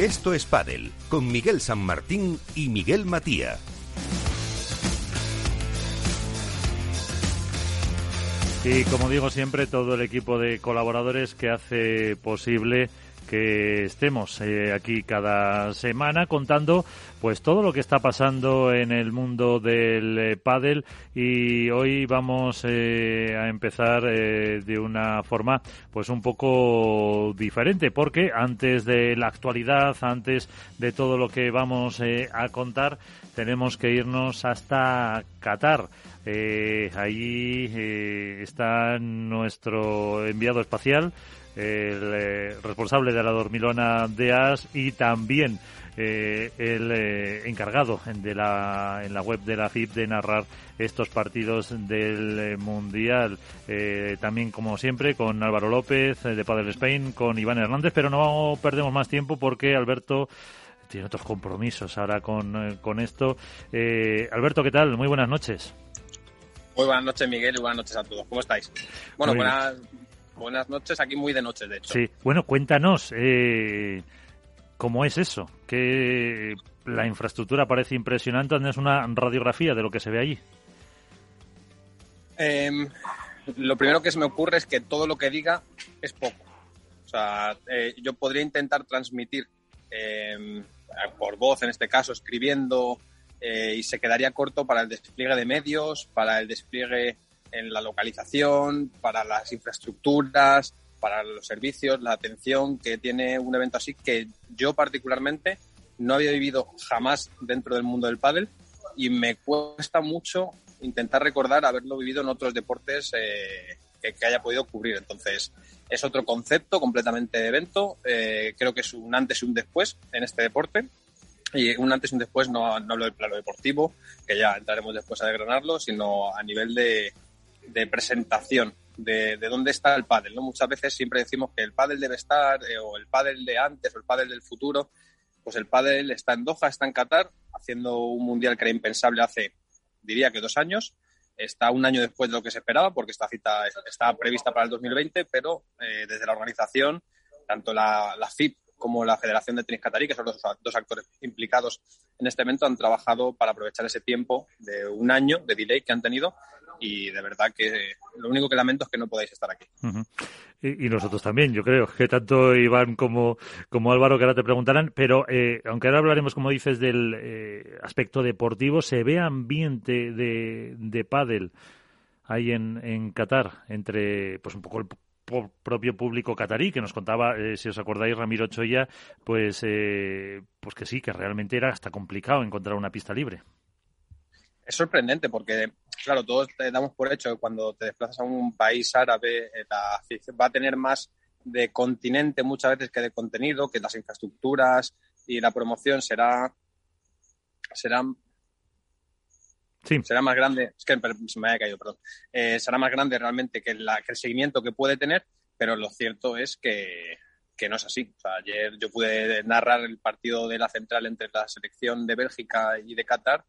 Esto es Padel con Miguel San Martín y Miguel Matía. Y como digo siempre, todo el equipo de colaboradores que hace posible que estemos eh, aquí cada semana contando pues todo lo que está pasando en el mundo del eh, pádel. Y hoy vamos eh, a empezar de una forma pues un poco diferente porque antes de la actualidad antes de todo lo que vamos a contar tenemos que irnos hasta Qatar. Allí está nuestro enviado espacial el eh, responsable de la dormilona de AS y también eh, el eh, encargado de la, en la web de la FIP de narrar estos partidos del Mundial. también, como siempre, con Álvaro López de Padel Spain, con Iván Hernández, pero no perdemos más tiempo porque Alberto tiene otros compromisos ahora con, con esto. Alberto, ¿qué tal? Muy buenas noches. Muy buenas noches, Miguel, y buenas noches a todos. ¿Cómo estáis? Bueno, buenas, buenas noches, aquí muy de noche, de hecho. Sí, bueno, cuéntanos, eh, ¿cómo es eso? Que la infraestructura parece impresionante, es una radiografía de lo que se ve allí. Em, lo primero que se me ocurre es que todo lo que diga es poco. O sea, eh, yo podría intentar transmitir em, por voz, en este caso, escribiendo, eh, y se quedaría corto para el despliegue de medios, para el despliegue en la localización, para las infraestructuras, para los servicios, la atención que tiene un evento así que yo particularmente no había vivido jamás dentro del mundo del pádel y me cuesta mucho intentar recordar haberlo vivido en otros deportes eh, que, haya podido cubrir. Entonces, es otro concepto completamente de evento. Eh, creo que es un antes y un después en este deporte. Y un antes y un después no, no hablo del plano deportivo, que ya entraremos después a desgranarlo, sino a nivel de, de presentación de, de, dónde está el pádel. ¿no? Muchas veces siempre decimos que el pádel debe estar, eh, o el pádel de antes, o el pádel del futuro. Pues el pádel está en Doha, está en Qatar, haciendo un mundial que era impensable hace, diría que dos años. Está un año después de lo que se esperaba, porque esta cita está prevista para el 2020, pero eh, desde la organización, tanto la, la FIP como la Federación de Tenis Qatarí, que son los dos actores implicados en este evento, han trabajado para aprovechar ese tiempo de un año de delay que han tenido y de verdad que lo único que lamento es que no podáis estar aquí. y, nosotros también, yo creo, que tanto Iván como, como Álvaro, que ahora te preguntarán, pero eh, aunque ahora hablaremos, como dices, del eh, aspecto deportivo, se ve ambiente de, de pádel ahí en, en Qatar, entre pues un poco el propio público catarí que nos contaba, eh, si os acordáis, Ramiro Choya, pues, pues que sí, que realmente era hasta complicado encontrar una pista libre. Es sorprendente porque claro, todos te damos por hecho que cuando te desplazas a un país árabe, eh, la va a tener más de continente muchas veces que de contenido, que las infraestructuras y la promoción será serán será más grande, es que se me haya caído, perdón, eh, será más grande realmente que, la, que el seguimiento que puede tener, pero lo cierto es que, que no es así. O sea, ayer yo pude narrar el partido de la central entre la selección de Bélgica y de Qatar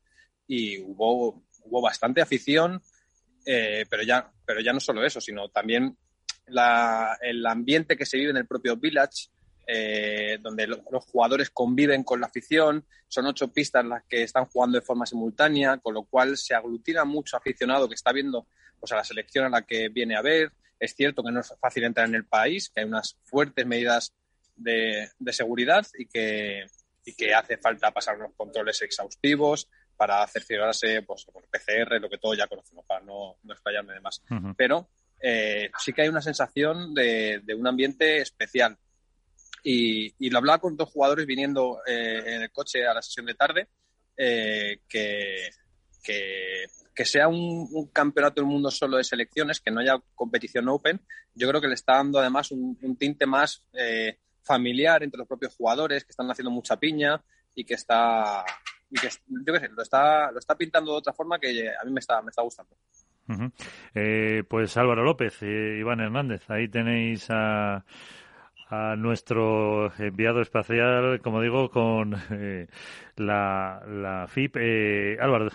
y hubo hubo bastante afición, eh, pero, ya, pero ya no solo eso, sino también el ambiente que se vive en el propio village, eh, donde los jugadores conviven con la afición, son ocho pistas las que están jugando de forma simultánea, con lo cual se aglutina mucho aficionado que está viendo pues, a la selección a la que viene a ver. Es cierto que no es fácil entrar en el país, que hay unas fuertes medidas de, de seguridad y que, y que hace falta pasar unos controles exhaustivos, para cerciorarse pues, por PCR, lo que todos ya conocemos, para no, no explayarme de más. Pero eh, sí que hay una sensación de, un ambiente especial. Y, lo hablaba con dos jugadores viniendo eh, en el coche a la sesión de tarde, eh, que, que, sea un, campeonato del mundo solo de selecciones, que no haya competición open, yo creo que le está dando además un, un tinte más familiar entre los propios jugadores, que están haciendo mucha piña y que está y que, yo qué sé, lo está, lo está pintando de otra forma que a mí me está, me está gustando. Eh, pues Álvaro López, eh, Iván Hernández, ahí tenéis a, a nuestro enviado espacial, como digo, con eh, la, la FIP. Álvaro.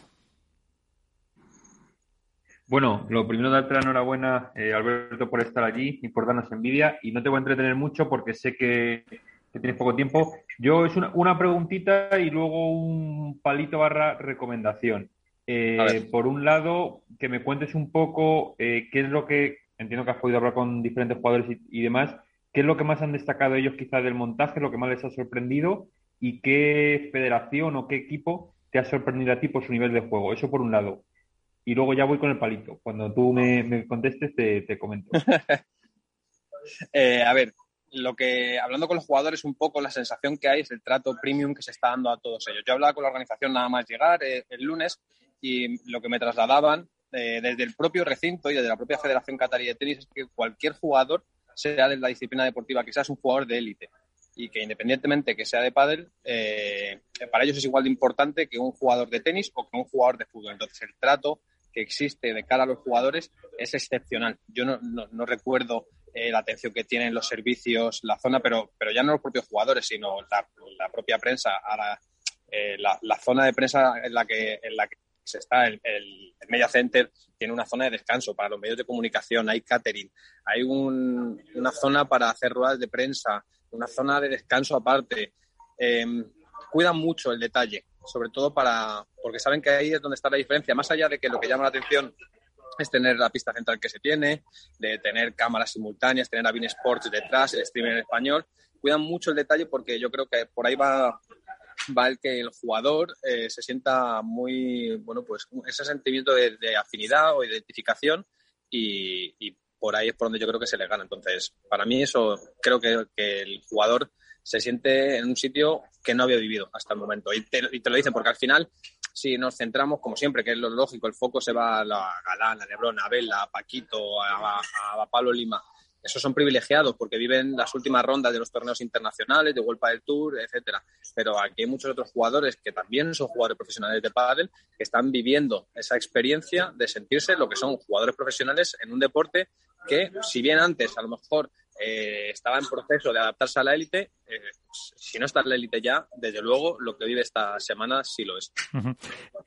Bueno, lo primero darte la enhorabuena, Alberto, por estar allí y por darnos envidia. Y no te voy a entretener mucho porque sé que que tienes poco tiempo. Yo es una, una preguntita y luego un palito barra recomendación. Eh, por un lado, que me cuentes un poco eh, qué es lo que, entiendo que has podido hablar con diferentes jugadores y, demás, qué es lo que más han destacado ellos quizás del montaje, lo que más les ha sorprendido y qué federación o qué equipo te ha sorprendido a ti por su nivel de juego. Eso por un lado. Y luego ya voy con el palito. Cuando tú me, contestes, te, comento. Eh, a ver, lo que, hablando con los jugadores, un poco la sensación que hay es el trato premium que se está dando a todos ellos. Yo hablaba con la organización nada más llegar el lunes y lo que me trasladaban eh, desde el propio recinto y desde la propia Federación Catarí de Tenis es que cualquier jugador, sea de la disciplina deportiva que sea, es un jugador de élite y que independientemente que sea de pádel, eh, para ellos es igual de importante que un jugador de tenis o que un jugador de fútbol. Entonces el trato que existe de cara a los jugadores es excepcional. Yo no, recuerdo eh, la atención que tienen los servicios, la zona, pero, pero ya no los propios jugadores, sino la, la propia prensa. Ahora, la, la, zona de prensa en la que, en la que está el, el, Media Center, tiene una zona de descanso para los medios de comunicación, hay catering, hay una zona para hacer ruedas de prensa, una zona de descanso aparte. Em, cuidan mucho el detalle, sobre todo para, porque saben que ahí es donde está la diferencia, más allá de que lo que llama la atención es tener la pista central que se tiene, de tener cámaras simultáneas, tener a Bean Sports detrás, el streaming en español. Cuidan mucho el detalle porque yo creo que por ahí va va el que el jugador eh, se sienta muy, bueno, pues ese sentimiento de, afinidad o identificación y, por ahí es por donde yo creo que se le gana. Entonces, para mí eso, creo que, el jugador se siente en un sitio que no había vivido hasta el momento. Y te, lo dicen porque al final, si nos centramos, como siempre, que es lo lógico, el foco se va a la Galán, a Lebron, a Bella, a Paquito, a, a Pablo Lima esos son privilegiados porque viven las últimas rondas de los torneos internacionales, de World del Tour, etcétera. Pero aquí hay muchos otros jugadores que también son jugadores profesionales de pádel que están viviendo esa experiencia de sentirse lo que son jugadores profesionales en un deporte que, si bien antes a lo mejor eh, estaba en proceso de adaptarse a la élite. Eh, si no está en la élite ya, desde luego lo que vive esta semana sí lo es.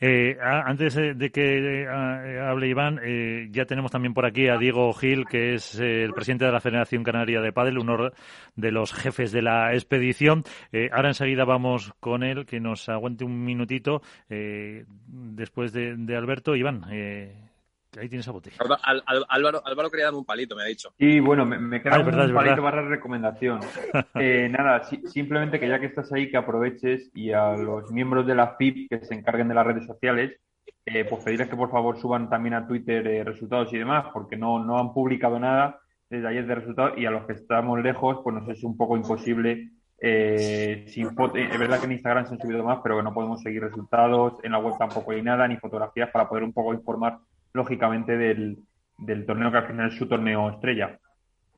Eh, antes de que hable Iván, ya tenemos también por aquí a Diego Gil, que es el presidente de la Federación Canaria de Padel, uno de los jefes de la expedición. ahora enseguida vamos con él, que nos aguante un minutito después de, de Alberto. Iván, Ahí tienes a Boti. Álvaro, Álvaro quería darme un palito, me ha dicho. Sí, bueno, me, queda un palito para recomendación. Eh, nada, simplemente que ya que estás ahí, que aproveches y a los miembros de la FIP que se encarguen de las redes sociales, eh, pues pedirles que por favor suban también a Twitter eh, resultados y demás, porque no, no han publicado nada desde ayer de resultados y a los que estamos lejos, pues nos es un poco imposible. sin foto, es verdad que en Instagram se han subido más, pero que no podemos seguir resultados, en la web tampoco hay nada, ni fotografías para poder un poco informar lógicamente, del, del torneo que al final es su torneo estrella.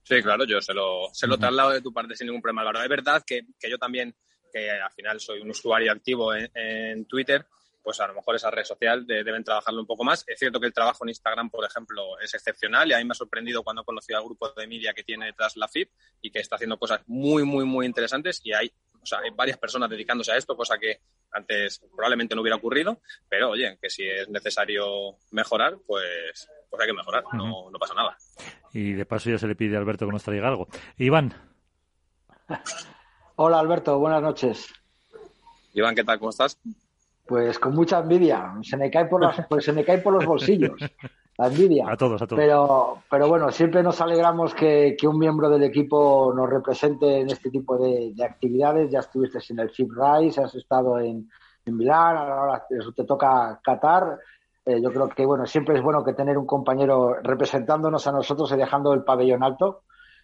Sí, claro, yo se lo, se lo traslado de tu parte sin ningún problema. La es verdad que, que yo también, que al final soy un usuario activo en, Twitter, pues a lo mejor esa red social deben trabajarlo un poco más. Es cierto que el trabajo en Instagram, por ejemplo, es excepcional y a mí me ha sorprendido cuando he conocido al grupo de media que tiene detrás la FIP y que está haciendo cosas muy, muy, muy interesantes y hay, o sea, hay varias personas dedicándose a esto, cosa que antes probablemente no hubiera ocurrido, pero oye, que si es necesario mejorar, pues, pues hay que mejorar, no, no pasa nada. Y de paso ya se le pide a Alberto que nos traiga algo. Iván. Hola Alberto, buenas noches. Iván, ¿qué tal? ¿Cómo estás? Pues con mucha envidia, se me cae por, pues se me cae por los bolsillos. La envidia. A todos, a todos. Pero, pero bueno, siempre nos alegramos que, que un miembro del equipo nos represente en este tipo de, actividades. Ya estuviste en el Chip Rise, has estado en, en Milán, ahora te toca Qatar. Eh, yo creo que bueno, siempre es bueno que tener un compañero representándonos a nosotros y dejando el pabellón alto.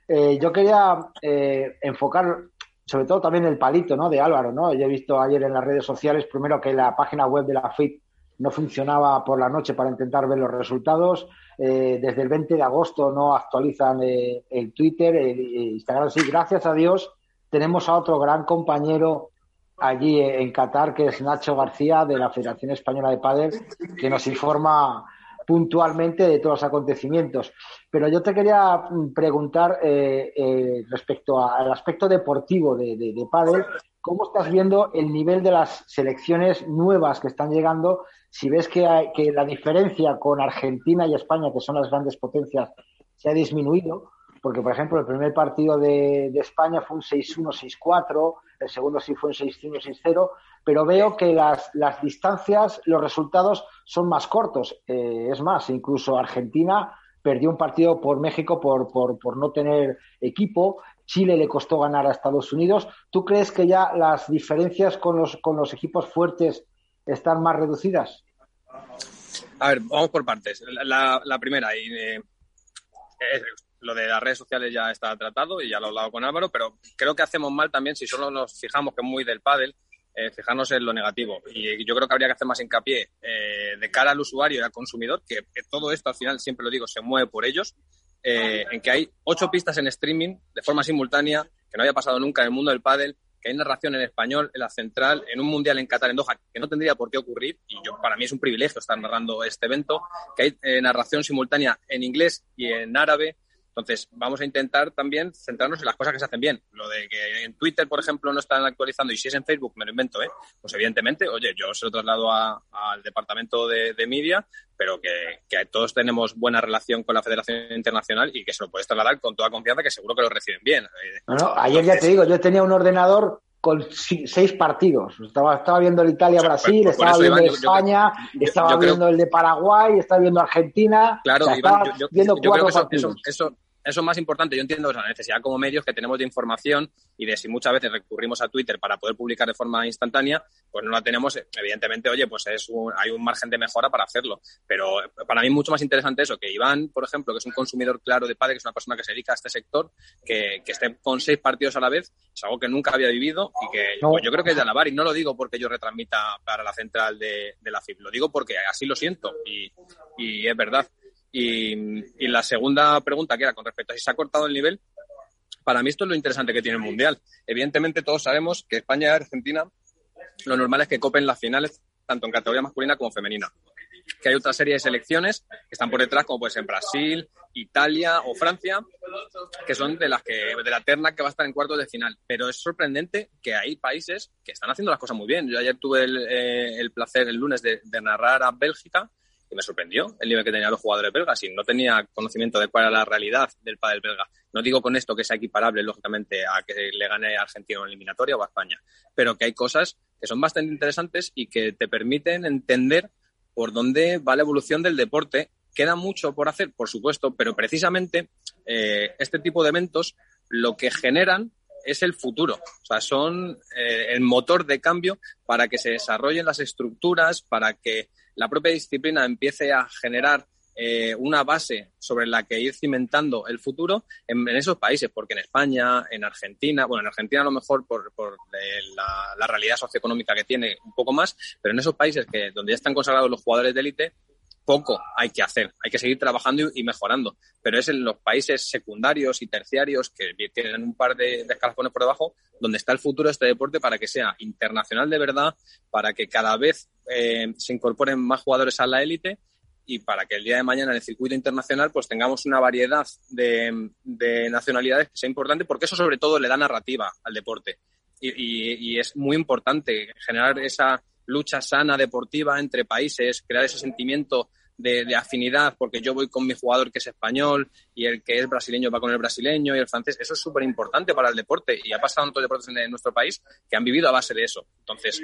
Eh, yo quería eh, enfocar sobre todo también el palito ¿no? de Álvaro. ¿no? Yo he visto ayer en las redes sociales, primero que la página web de la FIT no funcionaba por la noche para intentar ver los resultados. Eh, desde el 20 de agosto no actualizan eh, el Twitter, el, Instagram. Sí, gracias a Dios tenemos a otro gran compañero allí en Qatar, que es Nacho García de la Federación Española de Padres, que nos informa puntualmente de todos los acontecimientos. Pero yo te quería mm, preguntar eh, respecto al aspecto deportivo de, de, de Padel, ¿cómo estás viendo el nivel de las selecciones nuevas que están llegando si ves que, la diferencia con Argentina y España, que son las grandes potencias, se ha disminuido, porque por ejemplo el primer partido de, España fue un 6-1, 6-4, el segundo sí fue un 6-1, 6-0, pero veo que las, las, distancias, los resultados son más cortos. Eh, es más, incluso Argentina perdió un partido por México por, por, por no tener equipo. Chile le costó ganar a Estados Unidos. ¿Tú crees que ya las diferencias con los, con los equipos fuertes están más reducidas? A ver, vamos por partes. La, primera, y, eh, lo de las redes sociales ya está tratado y ya lo he hablado con Álvaro, pero creo que hacemos mal también si solo nos fijamos que es muy del pádel, eh, fijarnos en lo negativo. Y yo creo que habría que hacer más hincapié eh, de cara al usuario y al consumidor, que, todo esto al final, siempre lo digo, se mueve por ellos, eh, en que hay ocho pistas en streaming de forma simultánea, que no había pasado nunca en el mundo del pádel, que hay narración en español en la central, en un mundial en Qatar, en Doha, que no tendría por qué ocurrir, y yo para mí es un privilegio estar narrando este evento, que hay narración simultánea en inglés y en árabe, entonces, vamos a intentar también centrarnos en las cosas que se hacen bien. Lo de que en Twitter, por ejemplo, no están actualizando y si es en Facebook, me lo invento, ¿eh? Pues evidentemente, oye, yo se lo traslado al departamento de, media, pero que, todos tenemos buena relación con la Federación Internacional y que se lo puedes trasladar con toda confianza, que seguro que lo reciben bien. No, ayer ya te digo, yo tenía un ordenador con seis partidos. Estaba, estaba viendo el Italia-Brasil, estaba viendo España, estaba viendo el de Paraguay, estaba viendo Argentina. Claro, viendo cuatro partidos. eso, eso es más importante. Yo entiendo la necesidad como medios que tenemos de información y de si muchas veces recurrimos a Twitter para poder publicar de forma instantánea, pues no la tenemos. Evidentemente, oye, pues es hay un margen de mejora para hacerlo. Pero para mí es mucho más interesante eso, que Iván, por ejemplo, que es un consumidor claro de padre, que es una persona que se dedica a este sector, que, esté con seis partidos a la vez, es algo que nunca había vivido y que pues yo creo que es de alabar. Y no lo digo porque yo retransmita para la central de, la FIB, lo digo porque así lo siento y, y es verdad. Y, la segunda pregunta, que era con respecto a si se ha cortado el nivel, para mí esto es lo interesante que tiene el Mundial. Evidentemente todos sabemos que España y Argentina lo normal es que copen las finales tanto en categoría masculina como femenina. Que hay otra serie de selecciones que están por detrás, como puede ser Brasil, Italia o Francia, que son de las que de la terna que va a estar en cuartos de final. Pero es sorprendente que hay países que están haciendo las cosas muy bien. Yo ayer tuve el, eh, placer el lunes de narrar a Bélgica y me sorprendió el nivel que tenían los jugadores belgas y no tenía conocimiento de cuál era la realidad del pádel belga. No digo con esto que sea equiparable, lógicamente, a que le gane a Argentina en eliminatoria o a España, pero que hay cosas que son bastante interesantes y que te permiten entender por dónde va la evolución del deporte. Queda mucho por hacer, por supuesto, pero precisamente eh, este tipo de eventos lo que generan es el futuro. O sea, son eh, el motor de cambio para que se desarrollen las estructuras, para que la propia disciplina empiece a generar eh, una base sobre la que ir cimentando el futuro en, esos países, porque en España, en Argentina, bueno, en Argentina a lo mejor por, eh, la, realidad socioeconómica que tiene un poco más, pero en esos países que donde ya están consagrados los jugadores de élite, poco hay que hacer, hay que seguir trabajando y, mejorando, pero es en los países secundarios y terciarios que tienen un par de, de escalafones por debajo donde está el futuro de este deporte para que sea internacional de verdad, para que cada vez eh, se incorporen más jugadores a la élite y para que el día de mañana en el circuito internacional pues tengamos una variedad de, nacionalidades que sea importante porque eso sobre todo le da narrativa al deporte. Y es muy importante generar esa lucha sana deportiva entre países, crear ese sentimiento de, afinidad, porque yo voy con mi jugador que es español y el que es brasileño va con el brasileño y el francés. Eso es súper importante para el deporte y ha pasado en otros deportes en, nuestro país que han vivido a base de eso. Entonces,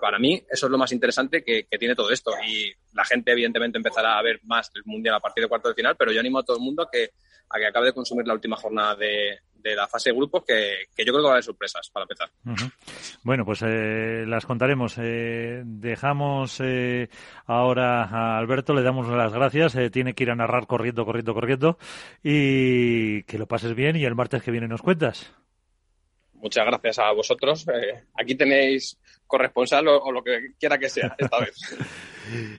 para mí eso es lo más interesante que, tiene todo esto y la gente evidentemente empezará a ver más el mundial a partir de cuarto de final, pero yo animo a todo el mundo a que, a que acabe de consumir la última jornada de, de la fase de grupos que, yo creo que va a haber sorpresas para empezar. Bueno, pues eh, las contaremos. Eh, dejamos eh, ahora a Alberto, le damos las gracias. tiene que ir a narrar corriendo, corriendo, corriendo. Y que lo pases bien y el martes que viene nos cuentas. Muchas gracias a vosotros. aquí tenéis corresponsal o, lo que quiera que sea esta vez.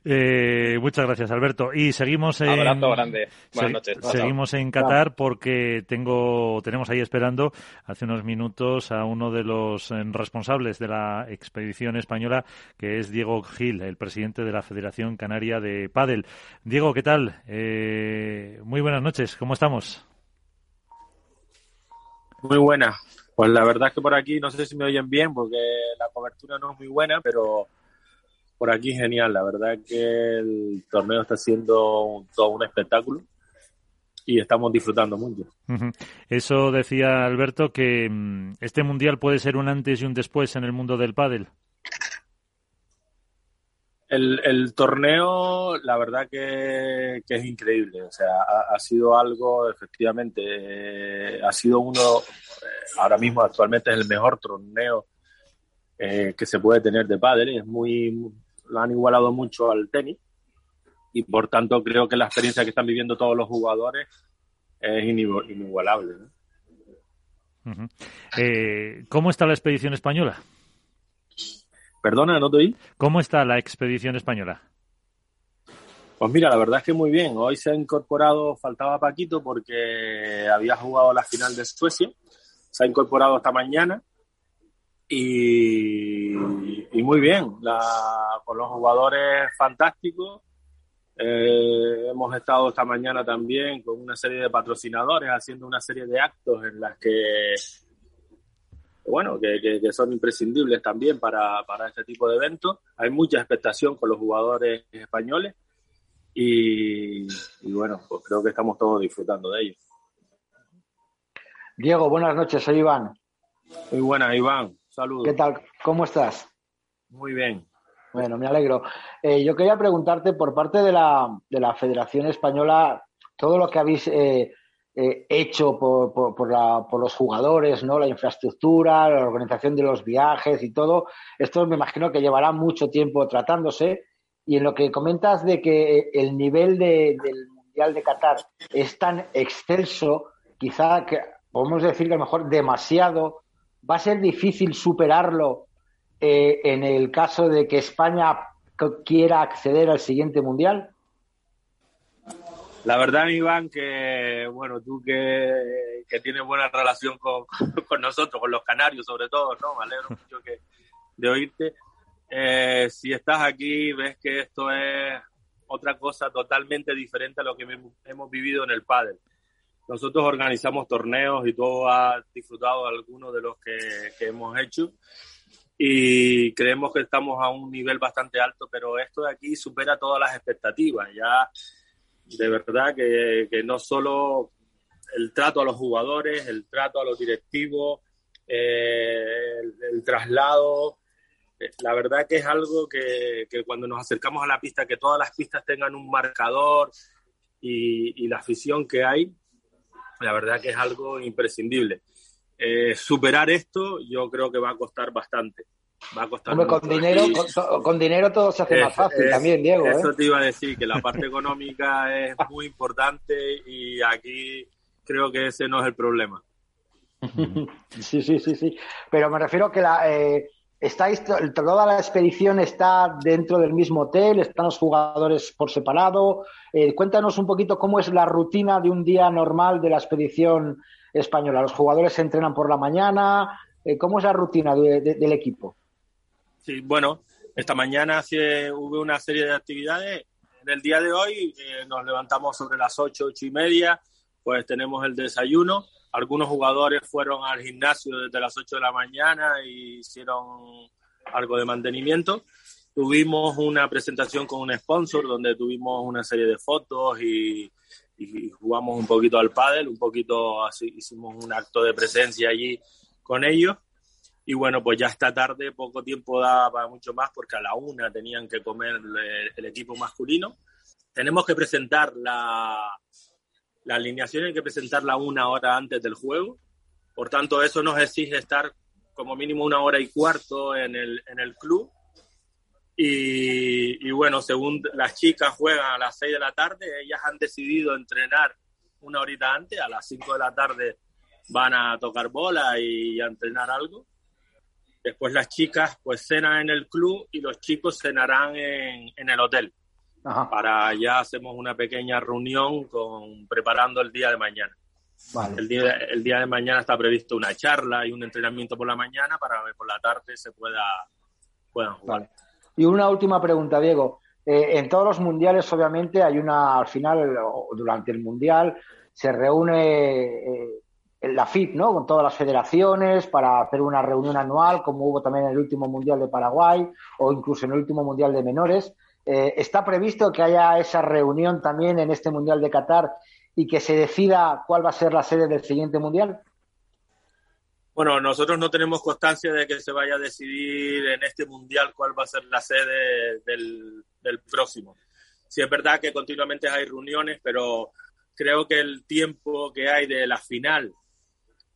Eh, muchas gracias, Alberto. Y seguimos en, grande. Buenas noches. Seguimos en Qatar porque tengo, tenemos ahí esperando hace unos minutos a uno de los eh, responsables de la expedición española, que es Diego Gil, el presidente de la Federación Canaria de Padel. Diego, ¿qué tal? Eh, muy buenas noches. ¿Cómo estamos? Muy buena. Pues la verdad es que por aquí no sé si me oyen bien porque la cobertura no es muy buena, pero por aquí genial. La verdad que el torneo está siendo todo un espectáculo. y estamos disfrutando mucho. Eso decía Alberto que mm, este mundial puede ser un antes y un después en el mundo del pádel. El, torneo, la verdad que, es increíble. O sea, ha, sido algo, efectivamente, eh, ha sido uno, eh, ahora mismo actualmente es el mejor torneo eh, que se puede tener de pádel. Es muy, lo han igualado mucho al tenis y por tanto creo que la experiencia que están viviendo todos los jugadores es inigualable. ¿Cómo está la expedición española? Perdona, no te oí. ¿Cómo está la expedición española? Pues mira, la verdad es que muy bien. Hoy se ha incorporado, faltaba Paquito porque había jugado la final de Suecia. Se ha incorporado esta mañana y, muy bien. con los jugadores fantásticos. Eh, hemos estado esta mañana también con una serie de patrocinadores haciendo una serie de actos en las que bueno, que, son imprescindibles también para, este tipo de eventos. Hay mucha expectación con los jugadores españoles y, bueno, pues creo que estamos todos disfrutando de ellos. Diego, buenas noches, soy Iván. Muy buenas, Iván. Saludos. ¿Qué tal? ¿Cómo estás? Muy bien. Bueno, me alegro. Eh, yo quería preguntarte por parte de la, de la Federación Española, todo lo que habéis eh, eh, hecho por, por, la, por, los jugadores, ¿no? La infraestructura, la organización de los viajes y todo. Esto me imagino que llevará mucho tiempo tratándose. Y en lo que comentas de que el nivel del Mundial de Qatar es tan excelso, quizá que podemos decir que a lo mejor demasiado, va a ser difícil superarlo eh, en el caso de que España quiera acceder al siguiente Mundial. La verdad, Iván, que bueno, tú que, tienes buena relación con, nosotros, con los canarios sobre todo, ¿no? Me alegro mucho de oírte. Eh, si estás aquí, ves que esto es otra cosa totalmente diferente a lo que hemos vivido en el pádel. Nosotros organizamos torneos y todo ha disfrutado algunos de los que, que hemos hecho y creemos que estamos a un nivel bastante alto, pero esto de aquí supera todas las expectativas. Ya de verdad que, no solo el trato a los jugadores, el trato a los directivos, eh, el, traslado, eh, la verdad que es algo que, cuando nos acercamos a la pista, que todas las pistas tengan un marcador y, la afición que hay, la verdad que es algo imprescindible. Eh, superar esto yo creo que va a costar bastante va a costar con dinero con, dinero todo se hace más fácil también Diego ¿eh? eso te iba a decir que la parte económica es muy importante y aquí creo que ese no es el problema sí sí sí sí pero me refiero que la eh, estáis toda la expedición está dentro del mismo hotel están los jugadores por separado eh, cuéntanos un poquito cómo es la rutina de un día normal de la expedición española. Los jugadores se entrenan por la mañana cómo es la rutina del equipo Sí, bueno, esta mañana hubo una serie de actividades. En el día de hoy eh, nos levantamos sobre las ocho, ocho y media, pues tenemos el desayuno. Algunos jugadores fueron al gimnasio desde las 8 de la mañana y hicieron algo de mantenimiento. Tuvimos una presentación con un sponsor donde tuvimos una serie de fotos y, y jugamos un poquito al pádel, un poquito así, hicimos un acto de presencia allí con ellos y bueno, pues ya esta tarde poco tiempo daba para mucho más porque a la una tenían que comer el equipo masculino. Tenemos que presentar la, la alineación, hay que presentarla una hora antes del juego. Por tanto, eso nos exige estar como mínimo una hora y cuarto en el, en el club. Y, y, bueno, según las chicas juegan a las seis de la tarde, ellas han decidido entrenar una horita antes, a las cinco de la tarde van a tocar bola y a entrenar algo. Después las chicas pues cenan en el club y los chicos cenarán en, en el hotel. Para allá hacemos una pequeña reunión con preparando el día de mañana. El, día, el día de mañana está previsto una charla y un entrenamiento por la mañana para que por la tarde se pueda puedan jugar. Y una última pregunta, Diego. Eh, en todos los mundiales, obviamente, hay una, al final, durante el mundial, se reúne eh, la FIP, ¿no? Con todas las federaciones para hacer una reunión anual, como hubo también en el último Mundial de Paraguay o incluso en el último Mundial de Menores. Eh, ¿Está previsto que haya esa reunión también en este Mundial de Qatar y que se decida cuál va a ser la sede del siguiente mundial? Bueno, nosotros no tenemos constancia de que se vaya a decidir en este mundial cuál va a ser la sede del, del próximo. Sí es verdad que continuamente hay reuniones, pero creo que el tiempo que hay de la final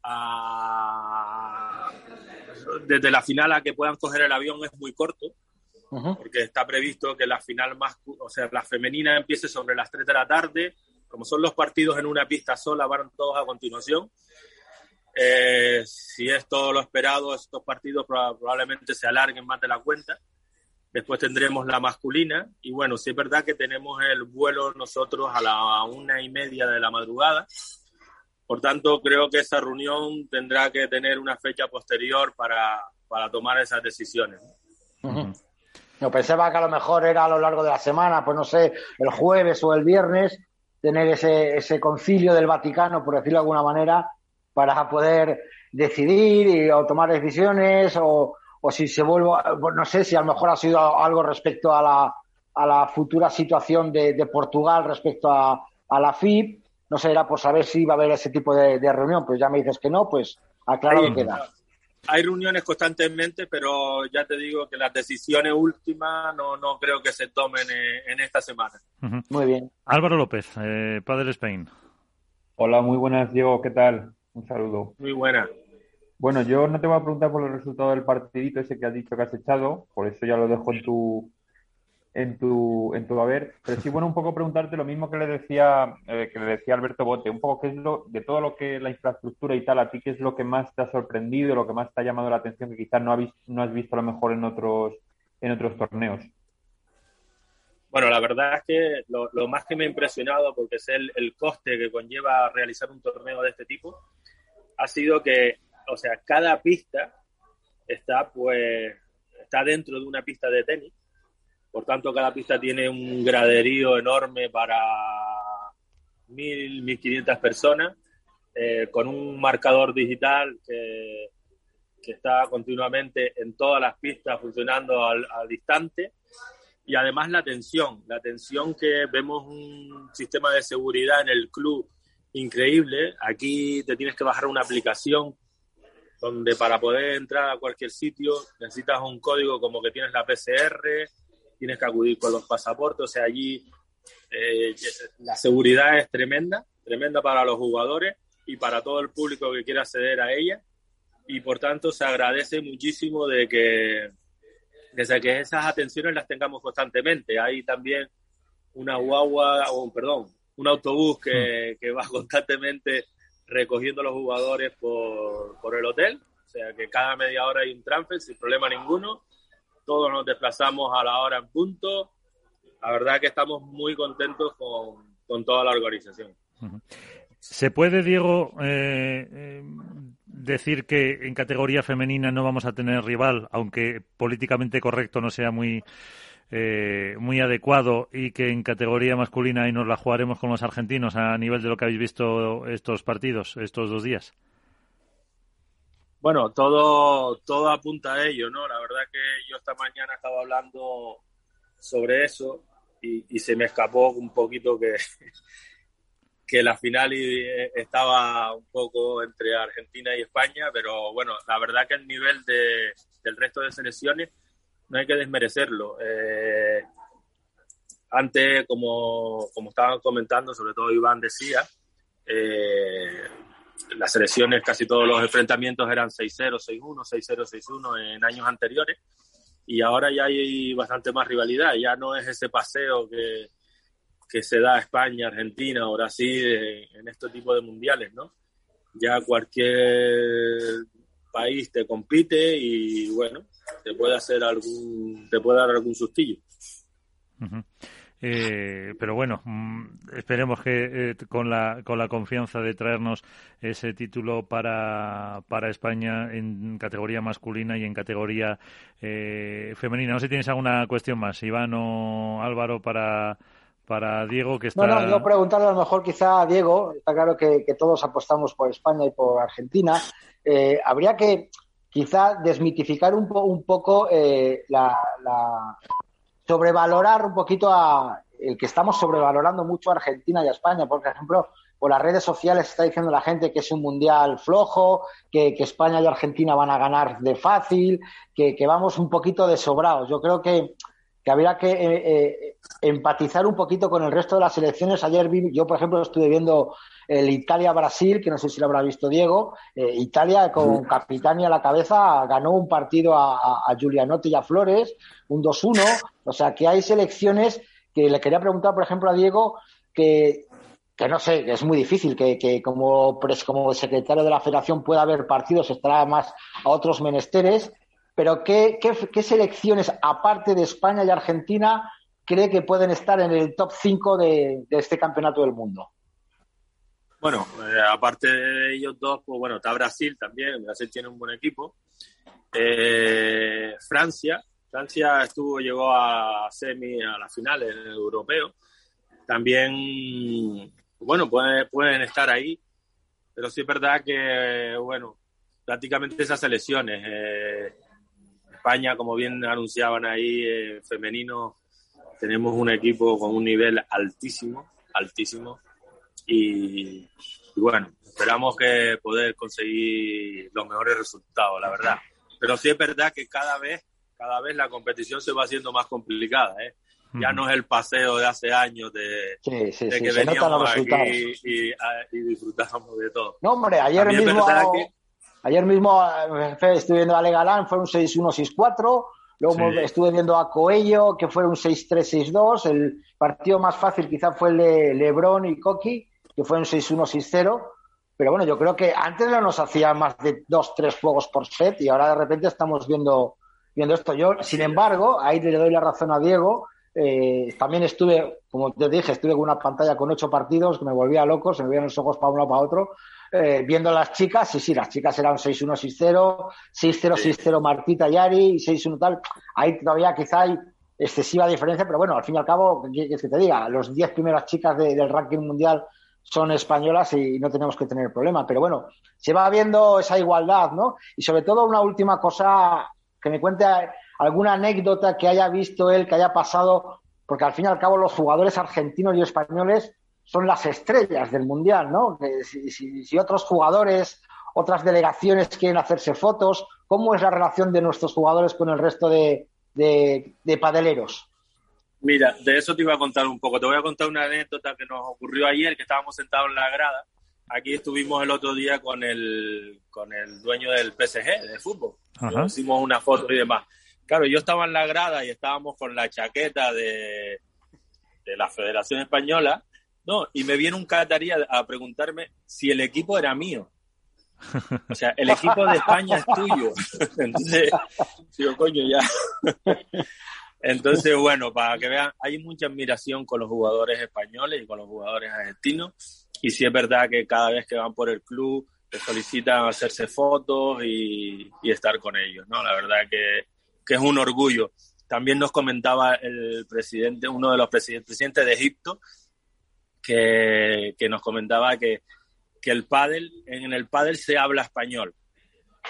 a... desde la final a que puedan coger el avión es muy corto, porque está previsto que la final más, o sea, la femenina empiece sobre las 3 de la tarde, como son los partidos en una pista sola, van todos a continuación. Eh, si es todo lo esperado, estos partidos probablemente se alarguen más de la cuenta. Después tendremos la masculina y bueno, sí es verdad que tenemos el vuelo nosotros a la una y media de la madrugada. Por tanto, creo que esa reunión tendrá que tener una fecha posterior para, para tomar esas decisiones. No pensaba que a lo mejor era a lo largo de la semana, pues no sé, el jueves o el viernes, tener ese, ese concilio del Vaticano, por decirlo de alguna manera, para poder decidir y, o tomar decisiones o, o si se vuelve, no sé si a lo mejor ha sido algo respecto a la, a la futura situación de, Portugal respecto a, la FIP, no sé, era por saber si va a haber ese tipo de, reunión, pues ya me dices que no, pues aclaro que queda. Hay reuniones constantemente, pero ya te digo que las decisiones últimas no, no creo que se tomen en, esta semana. Muy bien. Álvaro López, eh, Padre Spain. Hola, muy buenas, Diego, ¿qué tal? Un saludo. Muy buena. Bueno, yo no te voy a preguntar por el resultado del partidito ese que has dicho que has echado, por eso ya lo dejo en tu en tu en tu haber, pero sí bueno un poco preguntarte lo mismo que le decía eh, que le decía Alberto Bote, un poco qué es lo de todo lo que la infraestructura y tal, a ti qué es lo que más te ha sorprendido, lo que más te ha llamado la atención que quizás no visto, no has visto a lo mejor en otros en otros torneos. Bueno, la verdad es que lo, más que me ha impresionado, porque es el, el coste que conlleva realizar un torneo de este tipo, ha sido que o sea, cada pista está pues está dentro de una pista de tenis. Por tanto, cada pista tiene un graderío enorme para mil, mil quinientas personas, eh, con un marcador digital que, está continuamente en todas las pistas funcionando al, al. Y además la atención, la atención que vemos un sistema de seguridad en el club increíble. Aquí te tienes que bajar una aplicación donde para poder entrar a cualquier sitio necesitas un código como que tienes la PCR, tienes que acudir con los pasaportes, o sea, allí eh, la seguridad es tremenda, tremenda para los jugadores y para todo el público que quiera acceder a ella y por tanto se agradece muchísimo de que desde que esas atenciones las tengamos constantemente. Hay también una guagua, o perdón, un autobús que, mm. que va constantemente recogiendo a los jugadores por, por el hotel. O sea que cada media hora hay un transfer sin problema ninguno. Todos nos desplazamos a la hora en punto. La verdad que estamos muy contentos con, con toda la organización. ¿Se puede, Diego, eh, eh, decir que en categoría femenina no vamos a tener rival, aunque políticamente correcto no sea muy eh, muy adecuado y que en categoría masculina y nos la jugaremos con los argentinos a nivel de lo que habéis visto estos partidos, estos dos días? Bueno, todo, todo apunta a ello, ¿no? La verdad que yo esta mañana estaba hablando sobre eso y, se me escapó un poquito que, que la final estaba un poco entre Argentina y España, pero bueno, la verdad que el nivel de, del resto de selecciones no hay que desmerecerlo. Eh, antes, como, como estaban comentando, sobre todo Iván decía, eh, las selecciones, casi todos los enfrentamientos eran 6-0, 6-1, 6-0, 6-1 en años anteriores y ahora ya hay bastante más rivalidad, ya no es ese paseo que, que se da a España, Argentina o Brasil en este tipo de mundiales, ¿no? Ya cualquier país te compite y bueno, te puede hacer algún, te puede dar algún sustillo. Eh, pero bueno, mm, esperemos que eh, con, la, con la confianza de traernos ese título para, para España en categoría masculina y en categoría eh, femenina. No sé si tienes alguna cuestión más, Iván o Álvaro, para, para Diego, que está... No, no, yo preguntarle a lo mejor quizá a Diego, está claro que, que todos apostamos por España y por Argentina. habría que quizá desmitificar un, un poco eh, la, sobrevalorar un poquito a el que estamos sobrevalorando mucho a Argentina y a España. Por ejemplo, por las redes sociales está diciendo la gente que es un mundial flojo, que, España y Argentina van a ganar de fácil, que, vamos un poquito de sobrados. Yo creo que, que habría que eh, eh, empatizar un poquito con el resto de las selecciones. Ayer vi, yo, por ejemplo, estuve viendo el Italia-Brasil, que no sé si lo habrá visto Diego. Eh, Italia, con Capitani a la cabeza, ganó un partido a, a, a Giulianotti y a Flores, un 2-1. O sea, que hay selecciones que le quería preguntar, por ejemplo, a Diego, que, que no sé, es muy difícil que, que como, como secretario de la federación pueda haber partidos, estará más a otros menesteres, pero ¿qué, qué, selecciones, aparte de España y Argentina, cree que pueden estar en el top 5 de, este campeonato del mundo? Bueno, eh, aparte de ellos dos, pues bueno, está Brasil también, Brasil tiene un buen equipo. Eh, Francia, Francia estuvo, llegó a semi, a la final en el europeo. También, bueno, pueden, pueden estar ahí, pero sí es verdad que, bueno, prácticamente esas selecciones. Eh, España, como bien anunciaban ahí, eh, femenino, tenemos un equipo con un nivel altísimo, altísimo. Y, y, bueno, esperamos que poder conseguir los mejores resultados, la verdad. Pero sí es verdad que cada vez cada vez la competición se va haciendo más complicada, ¿eh? Ya no es el paseo de hace años de, que veníamos aquí y, y, disfrutamos de todo. No, hombre, ayer mismo, ayer mismo eh, estuve viendo a Ale Galán, fue un 6-1-6-4, luego estuve viendo a Coello, que fue un 6-3-6-2, el partido más fácil quizá fue el de Lebron y Coqui, que fue un 6-1-6-0, pero bueno, yo creo que antes no nos hacía más de dos, tres juegos por set y ahora de repente estamos viendo viendo esto. Yo, sin embargo, ahí le doy la razón a Diego. Eh, también estuve, como te dije, estuve con una pantalla con ocho partidos que me volvía loco, se me veían los ojos para uno para otro. Eh, viendo las chicas, sí, sí, las chicas eran 6-1, 6-0, 6-0, 6-0 Martita Yari, 6-1 tal. Ahí todavía quizá hay excesiva diferencia, pero bueno, al fin y al cabo, ¿qué quieres que te diga? Los 10 primeras chicas del ranking mundial son españolas y no tenemos que tener problema. Pero bueno, se va viendo esa igualdad, ¿no? Y sobre todo una última cosa que me cuente alguna anécdota que haya visto él, que haya pasado, porque al fin y al cabo los jugadores argentinos y españoles son las estrellas del Mundial, ¿no? si, otros jugadores, otras delegaciones quieren hacerse fotos, ¿cómo es la relación de nuestros jugadores con el resto de, de, padeleros? Mira, de eso te iba a contar un poco. Te voy a contar una anécdota que nos ocurrió ayer, que estábamos sentados en la grada. Aquí estuvimos el otro día con el, con el dueño del PSG de fútbol. Hicimos una foto y demás. Claro, yo estaba en la grada y estábamos con la chaqueta de, de la Federación Española, no, y me viene un catarí a, preguntarme si el equipo era mío. O sea, el equipo de España es tuyo. Entonces, digo, coño, ya. Entonces, bueno, para que vean, hay mucha admiración con los jugadores españoles y con los jugadores argentinos. Y sí es verdad que cada vez que van por el club, solicitan hacerse fotos y, estar con ellos, ¿no? La verdad que, es un orgullo. También nos comentaba el presidente, uno de los presidentes, de Egipto, que, nos comentaba que, que el pádel, en el pádel se habla español.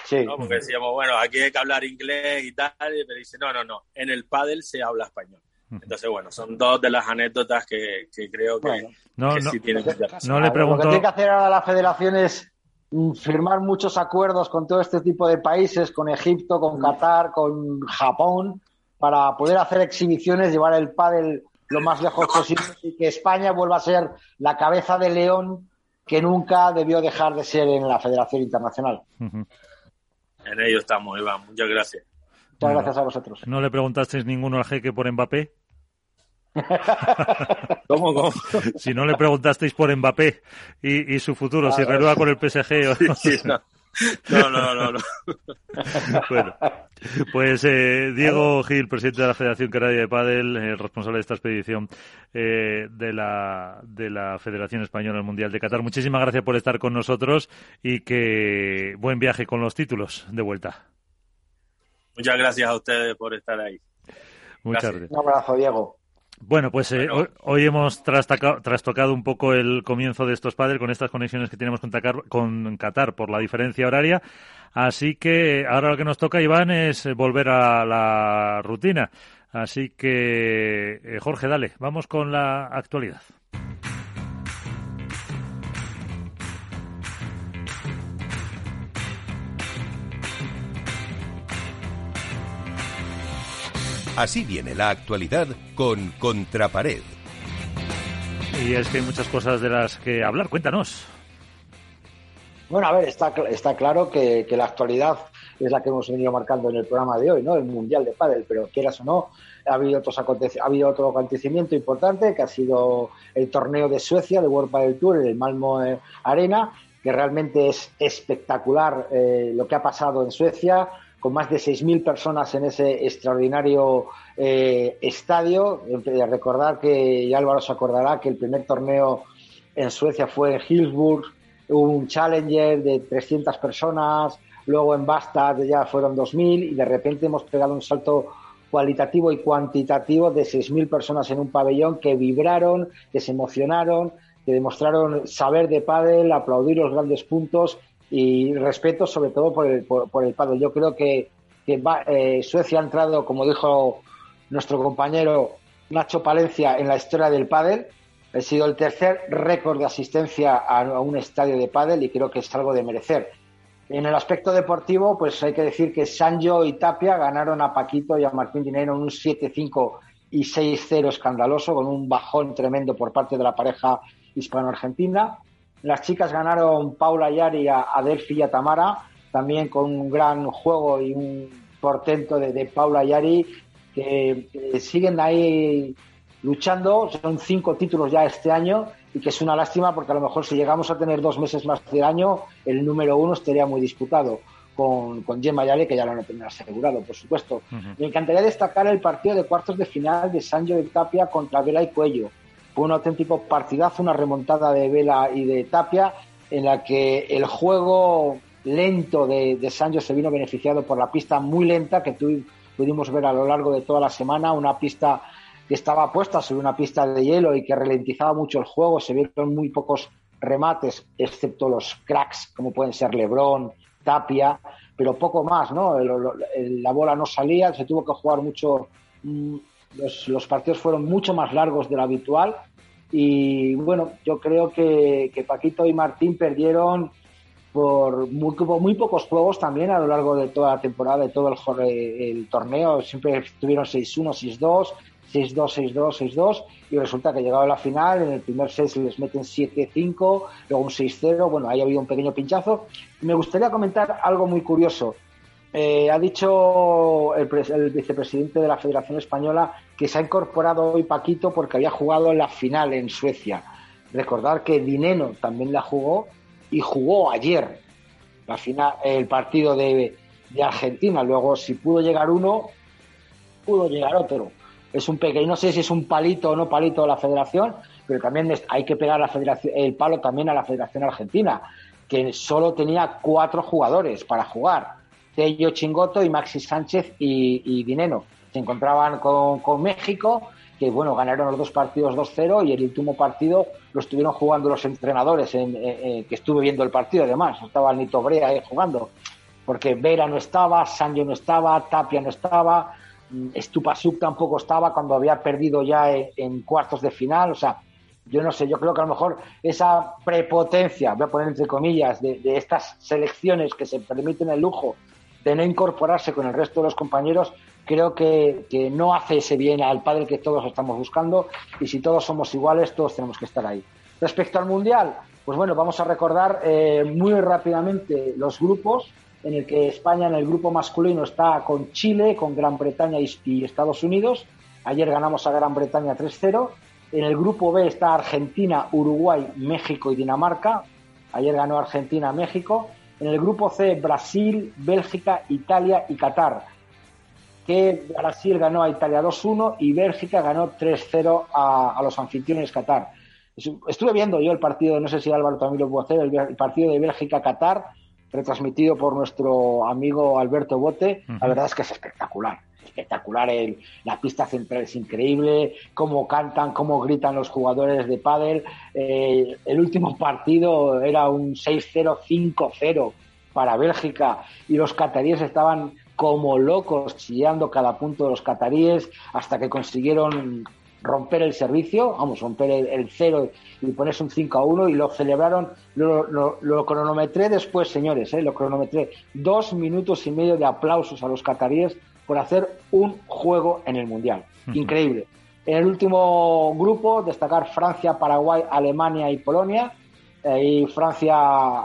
Sí. Porque decíamos, bueno, aquí hay que hablar inglés y tal, pero dice, no, no, no, en el pádel se habla español. Entonces, bueno, son dos de las anécdotas que, creo que, no, sí tienen No le pregunto... Lo que tiene que hacer ahora la federación es Mm, firmar muchos acuerdos con todo este tipo de países, con Egipto, con mm. Qatar, con Japón, para poder hacer exhibiciones, llevar el pádel lo más lejos posible y que España vuelva a ser la cabeza de león que nunca debió dejar de ser en la Federación Internacional. En ello estamos, Iván. Muchas gracias. Muchas gracias a vosotros. ¿No le preguntasteis ninguno al jeque por Mbappé? ¿Cómo, cómo? Si no le preguntasteis por Mbappé y, su futuro, si renueva con el PSG o no. No, no, no, no. Bueno, pues eh, Diego Gil, presidente de la Federación Canaria de Padel, el responsable de esta expedición eh, de, la, de la Federación Española del Mundial de Qatar. Muchísimas gracias por estar con nosotros y que buen viaje con los títulos de vuelta. Muchas gracias a ustedes por estar ahí. Muchas gracias. Un abrazo, Diego. Bueno, pues eh, hoy, hemos trastocado un poco el comienzo de estos padres con estas conexiones que tenemos con, con Qatar por la diferencia horaria. Así que ahora lo que nos toca, Iván, es volver a la rutina. Así que, eh, Jorge, dale, vamos con la actualidad. Así viene la actualidad con Contrapared. Y es que hay muchas cosas de las que hablar. Cuéntanos. Bueno, a ver, está, está claro que, la actualidad es la que hemos venido marcando en el programa de hoy, ¿no? El Mundial de Padel, pero quieras o no, ha habido, otros ha habido otro acontecimiento importante que ha sido el torneo de Suecia, de World Padel Tour, en el Malmo eh, Arena, que realmente es espectacular eh, lo que ha pasado en Suecia con más de 6.000 personas en ese extraordinario eh, estadio. Recordar que, y Álvaro se acordará, que el primer torneo en Suecia fue en Hillsburg, un Challenger de 300 personas, luego en Bastad ya fueron 2.000 y de repente hemos pegado un salto cualitativo y cuantitativo de 6.000 personas en un pabellón que vibraron, que se emocionaron, que demostraron saber de pádel, aplaudir los grandes puntos y respeto sobre todo por el, por, el pádel. Yo creo que, eh, Suecia ha entrado, como dijo nuestro compañero Nacho Palencia, en la historia del pádel. Ha sido el tercer récord de asistencia a, un estadio de pádel y creo que es algo de merecer. En el aspecto deportivo, pues hay que decir que Sanjo y Tapia ganaron a Paquito y a Martín Dinero un 7-5 y 6-0 escandaloso, con un bajón tremendo por parte de la pareja hispano-argentina. Las chicas ganaron Paula Yari a, Delphi y a Tamara, también con un gran juego y un portento de, Paula Yari, que, siguen ahí luchando. Son cinco títulos ya este año y que es una lástima porque a lo mejor si llegamos a tener dos meses más de año, el número uno estaría muy disputado con, con Gemma Yari, que ya lo han tenido asegurado, por supuesto. Me encantaría destacar el partido de cuartos de final de Sancho de Tapia contra Vela y Cuello. Fue un auténtico partidazo, una remontada de Vela y de Tapia, en la que el juego lento de, Sancho se vino beneficiado por la pista muy lenta que pudimos ver a lo largo de toda la semana, una pista que estaba puesta sobre una pista de hielo y que ralentizaba mucho el juego, se vieron muy pocos remates, excepto los cracks, como pueden ser Lebron, Tapia, pero poco más, ¿no? la bola no salía, se tuvo que jugar mucho mm, los, partidos fueron mucho más largos de lo habitual y bueno, yo creo que, Paquito y Martín perdieron por muy, pocos juegos también a lo largo de toda la temporada, de todo el, el torneo. Siempre estuvieron 6-1, 6-2, 6-2, 6-2, 6-2 y resulta que llegado a la final, en el primer set se les meten 7-5, luego un 6-0, bueno, ahí ha habido un pequeño pinchazo. Me gustaría comentar algo muy curioso. Eh, ha dicho el, vicepresidente de la Federación Española que se ha incorporado hoy Paquito porque había jugado la final en Suecia. Recordar que Dineno también la jugó y jugó ayer la final, el partido de, Argentina. Luego, si pudo llegar uno, pudo llegar otro. Es un pequeño, no sé si es un palito o no palito de la Federación, pero también hay que pegar la federación, el palo también a la Federación Argentina, que solo tenía cuatro jugadores para jugar Tello Chingoto y Maxi Sánchez y, Dineno. Se encontraban con, México, que bueno, ganaron los dos partidos 2-0 y el último partido lo estuvieron jugando los entrenadores, en, que estuve viendo el partido además, estaba Nito Brea ahí jugando, porque Vera no estaba, Sancho no estaba, Tapia no estaba, Stupasuk tampoco estaba cuando había perdido ya en, cuartos de final, o sea, yo no sé, yo creo que a lo mejor esa prepotencia, voy a poner entre comillas, de estas selecciones que se permiten el lujo de no incorporarse con el resto de los compañeros, creo que, no hace ese bien al padre que todos estamos buscando y si todos somos iguales, todos tenemos que estar ahí. Respecto al Mundial, pues bueno, vamos a recordar eh, muy rápidamente los grupos en el que España en el grupo masculino está con Chile, con Gran Bretaña y, Estados Unidos. Ayer ganamos a Gran Bretaña 3-0. En el grupo B está Argentina, Uruguay, México y Dinamarca. Ayer ganó Argentina México. En el grupo C, Brasil, Bélgica, Italia y Qatar. Que Brasil ganó a Italia 2-1 y Bélgica ganó 3-0 a, los anfitriones Qatar. Estuve viendo yo el partido, no sé si Álvaro también lo pudo hacer, el, partido de Bélgica-Qatar, retransmitido por nuestro amigo Alberto Bote. La verdad es que es espectacular espectacular. El, la pista central es increíble, cómo cantan, cómo gritan los jugadores de pádel. Eh, el último partido era un 6-0, 5-0 para Bélgica y los cataríes estaban como locos, chillando cada punto de los cataríes hasta que consiguieron romper el servicio, vamos, romper el, cero y ponerse un 5 a 1 y lo celebraron, lo, cronometré después, señores, ¿eh? lo cronometré, dos minutos y medio de aplausos a los cataríes por hacer un juego en el Mundial. Increíble. En el último grupo, destacar Francia, Paraguay, Alemania y Polonia. y Francia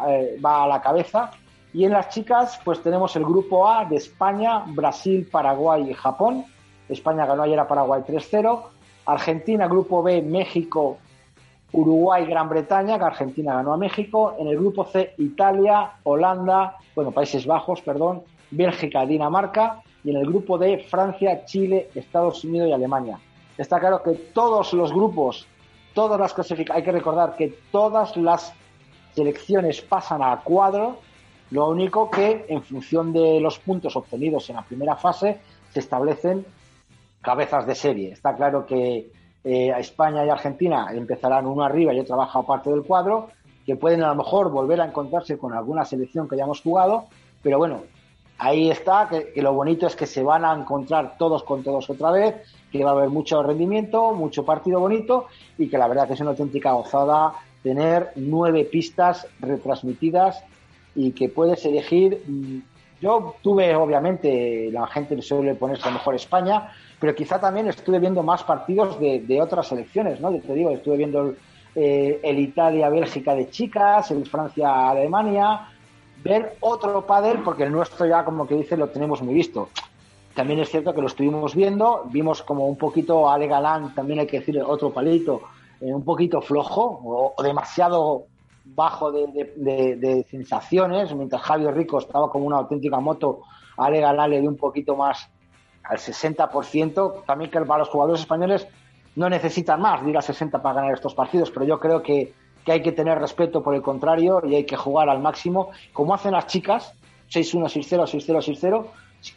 eh, va a la cabeza. Y en las chicas, pues tenemos el grupo A de España, Brasil, Paraguay y Japón. España ganó ayer a Paraguay 3-0. Argentina, grupo B, México, Uruguay, Gran Bretaña, que Argentina ganó a México. En el grupo C, Italia, Holanda, bueno, Países Bajos, perdón, Bélgica, Dinamarca. Y en el grupo D, Francia, Chile, Estados Unidos y Alemania. Está claro que todos los grupos, todas las clasificaciones, hay que recordar que todas las selecciones pasan a cuadro. Lo único que, en función de los puntos obtenidos en la primera fase, se establecen cabezas de serie. Está claro que eh, España y Argentina empezarán uno arriba y otro abajo aparte del cuadro, que pueden a lo mejor volver a encontrarse con alguna selección que hayamos jugado, pero bueno, ahí está, que, lo bonito es que se van a encontrar todos con todos otra vez, que va a haber mucho rendimiento, mucho partido bonito y que la verdad que es una auténtica gozada tener nueve pistas retransmitidas y que puedes elegir. Mm, yo tuve, obviamente, la gente suele ponerse a lo mejor España, pero quizá también estuve viendo más partidos de, otras selecciones, ¿no? Te digo, estuve viendo el, eh, Italia-Bélgica de chicas, el Francia-Alemania, ver otro pádel, porque el nuestro ya, como que dice, lo tenemos muy visto. También es cierto que lo estuvimos viendo, vimos como un poquito Ale Galán, también hay que decir otro palito, eh, un poquito flojo o, demasiado bajo de, sensaciones, mientras Javier Rico estaba como una auténtica moto, Ale Galán le dio un poquito más al 60%, también que para los jugadores españoles no necesitan más de ir al 60 para ganar estos partidos, pero yo creo que, hay que tener respeto por el contrario y hay que jugar al máximo, como hacen las chicas, 6-1, 6-0, 6-0, 6-0,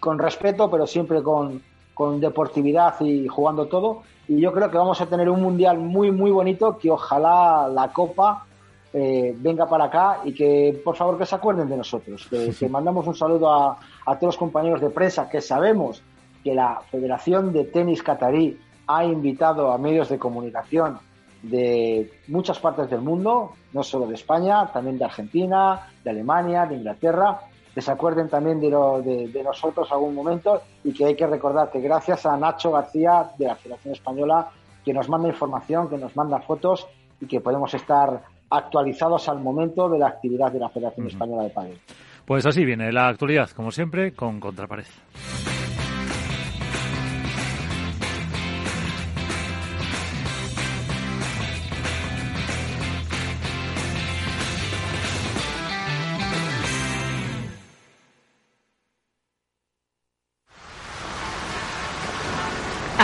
con respeto, pero siempre con, con deportividad y jugando todo. Y yo creo que vamos a tener un mundial muy, muy bonito, que ojalá la Copa eh, venga para acá y que por favor que se acuerden de nosotros, que, que mandamos un saludo a, a, todos los compañeros de prensa que sabemos que la Federación de Tenis Catarí ha invitado a medios de comunicación de muchas partes del mundo, no solo de España, también de Argentina, de Alemania, de Inglaterra, que se acuerden también de, lo, de, nosotros algún momento y que hay que recordar que gracias a Nacho García de la Federación Española, que nos manda información, que nos manda fotos y que podemos estar actualizados al momento de la actividad de la Federación Española de Padel. Pues así viene la actualidad, como siempre, con Contrapared.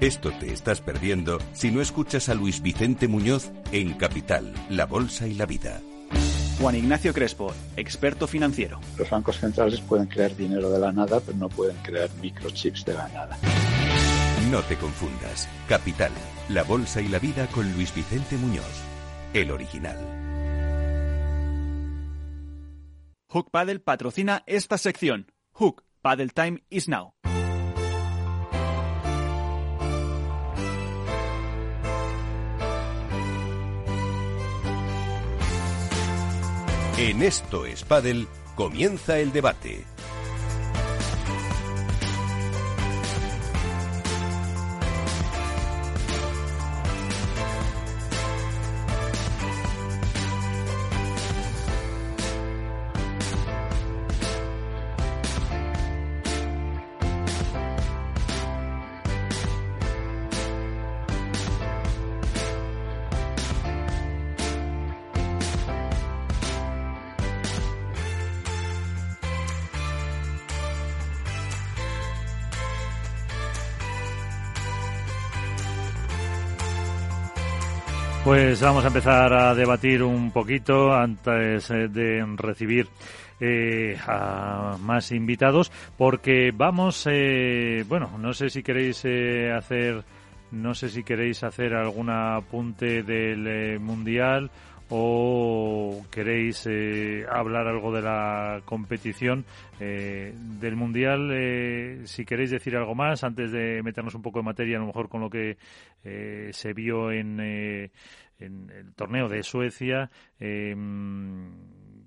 Esto te estás perdiendo si no escuchas a Luis Vicente Muñoz en Capital, La Bolsa y la Vida. Juan Ignacio Crespo, experto financiero. Los bancos centrales pueden crear dinero de la nada, pero no pueden crear microchips de la nada. No te confundas. Capital, La Bolsa y la Vida con Luis Vicente Muñoz, el original. Hook Paddle patrocina esta sección. Hook Paddle Time is now. En Esto es comienza el debate. Pues vamos a empezar a debatir un poquito antes eh, de recibir eh, a más invitados, porque vamos, eh, bueno, no sé si queréis eh, hacer, no sé si queréis hacer algún apunte del eh, mundial o queréis eh, hablar algo de la competición del mundial. Si queréis decir algo más antes de meternos un poco en materia a lo mejor con lo que se vio en, en el torneo de Suecia eh,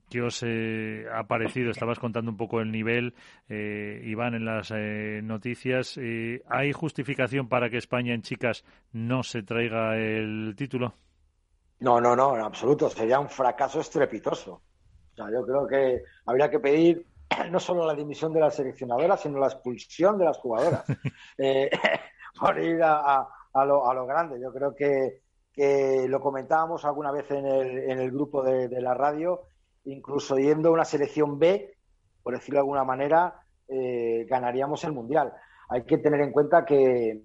¿Qué os eh, ha parecido? Estabas contando un poco el nivel, eh, Iván, en las eh, noticias. Eh, ¿Hay justificación para que España en chicas no se traiga el título? No, no, no, en absoluto. Sería un fracaso estrepitoso. O sea, yo creo que habría que pedir no solo la dimisión de la seleccionadora, sino la expulsión de las jugadoras por ir a, a, a, lo, a, lo, grande. Yo creo que, que, lo comentábamos alguna vez en el, en el grupo de, de, la radio, incluso yendo a una selección B, por decirlo de alguna manera, eh, ganaríamos el Mundial. Hay que tener en cuenta que,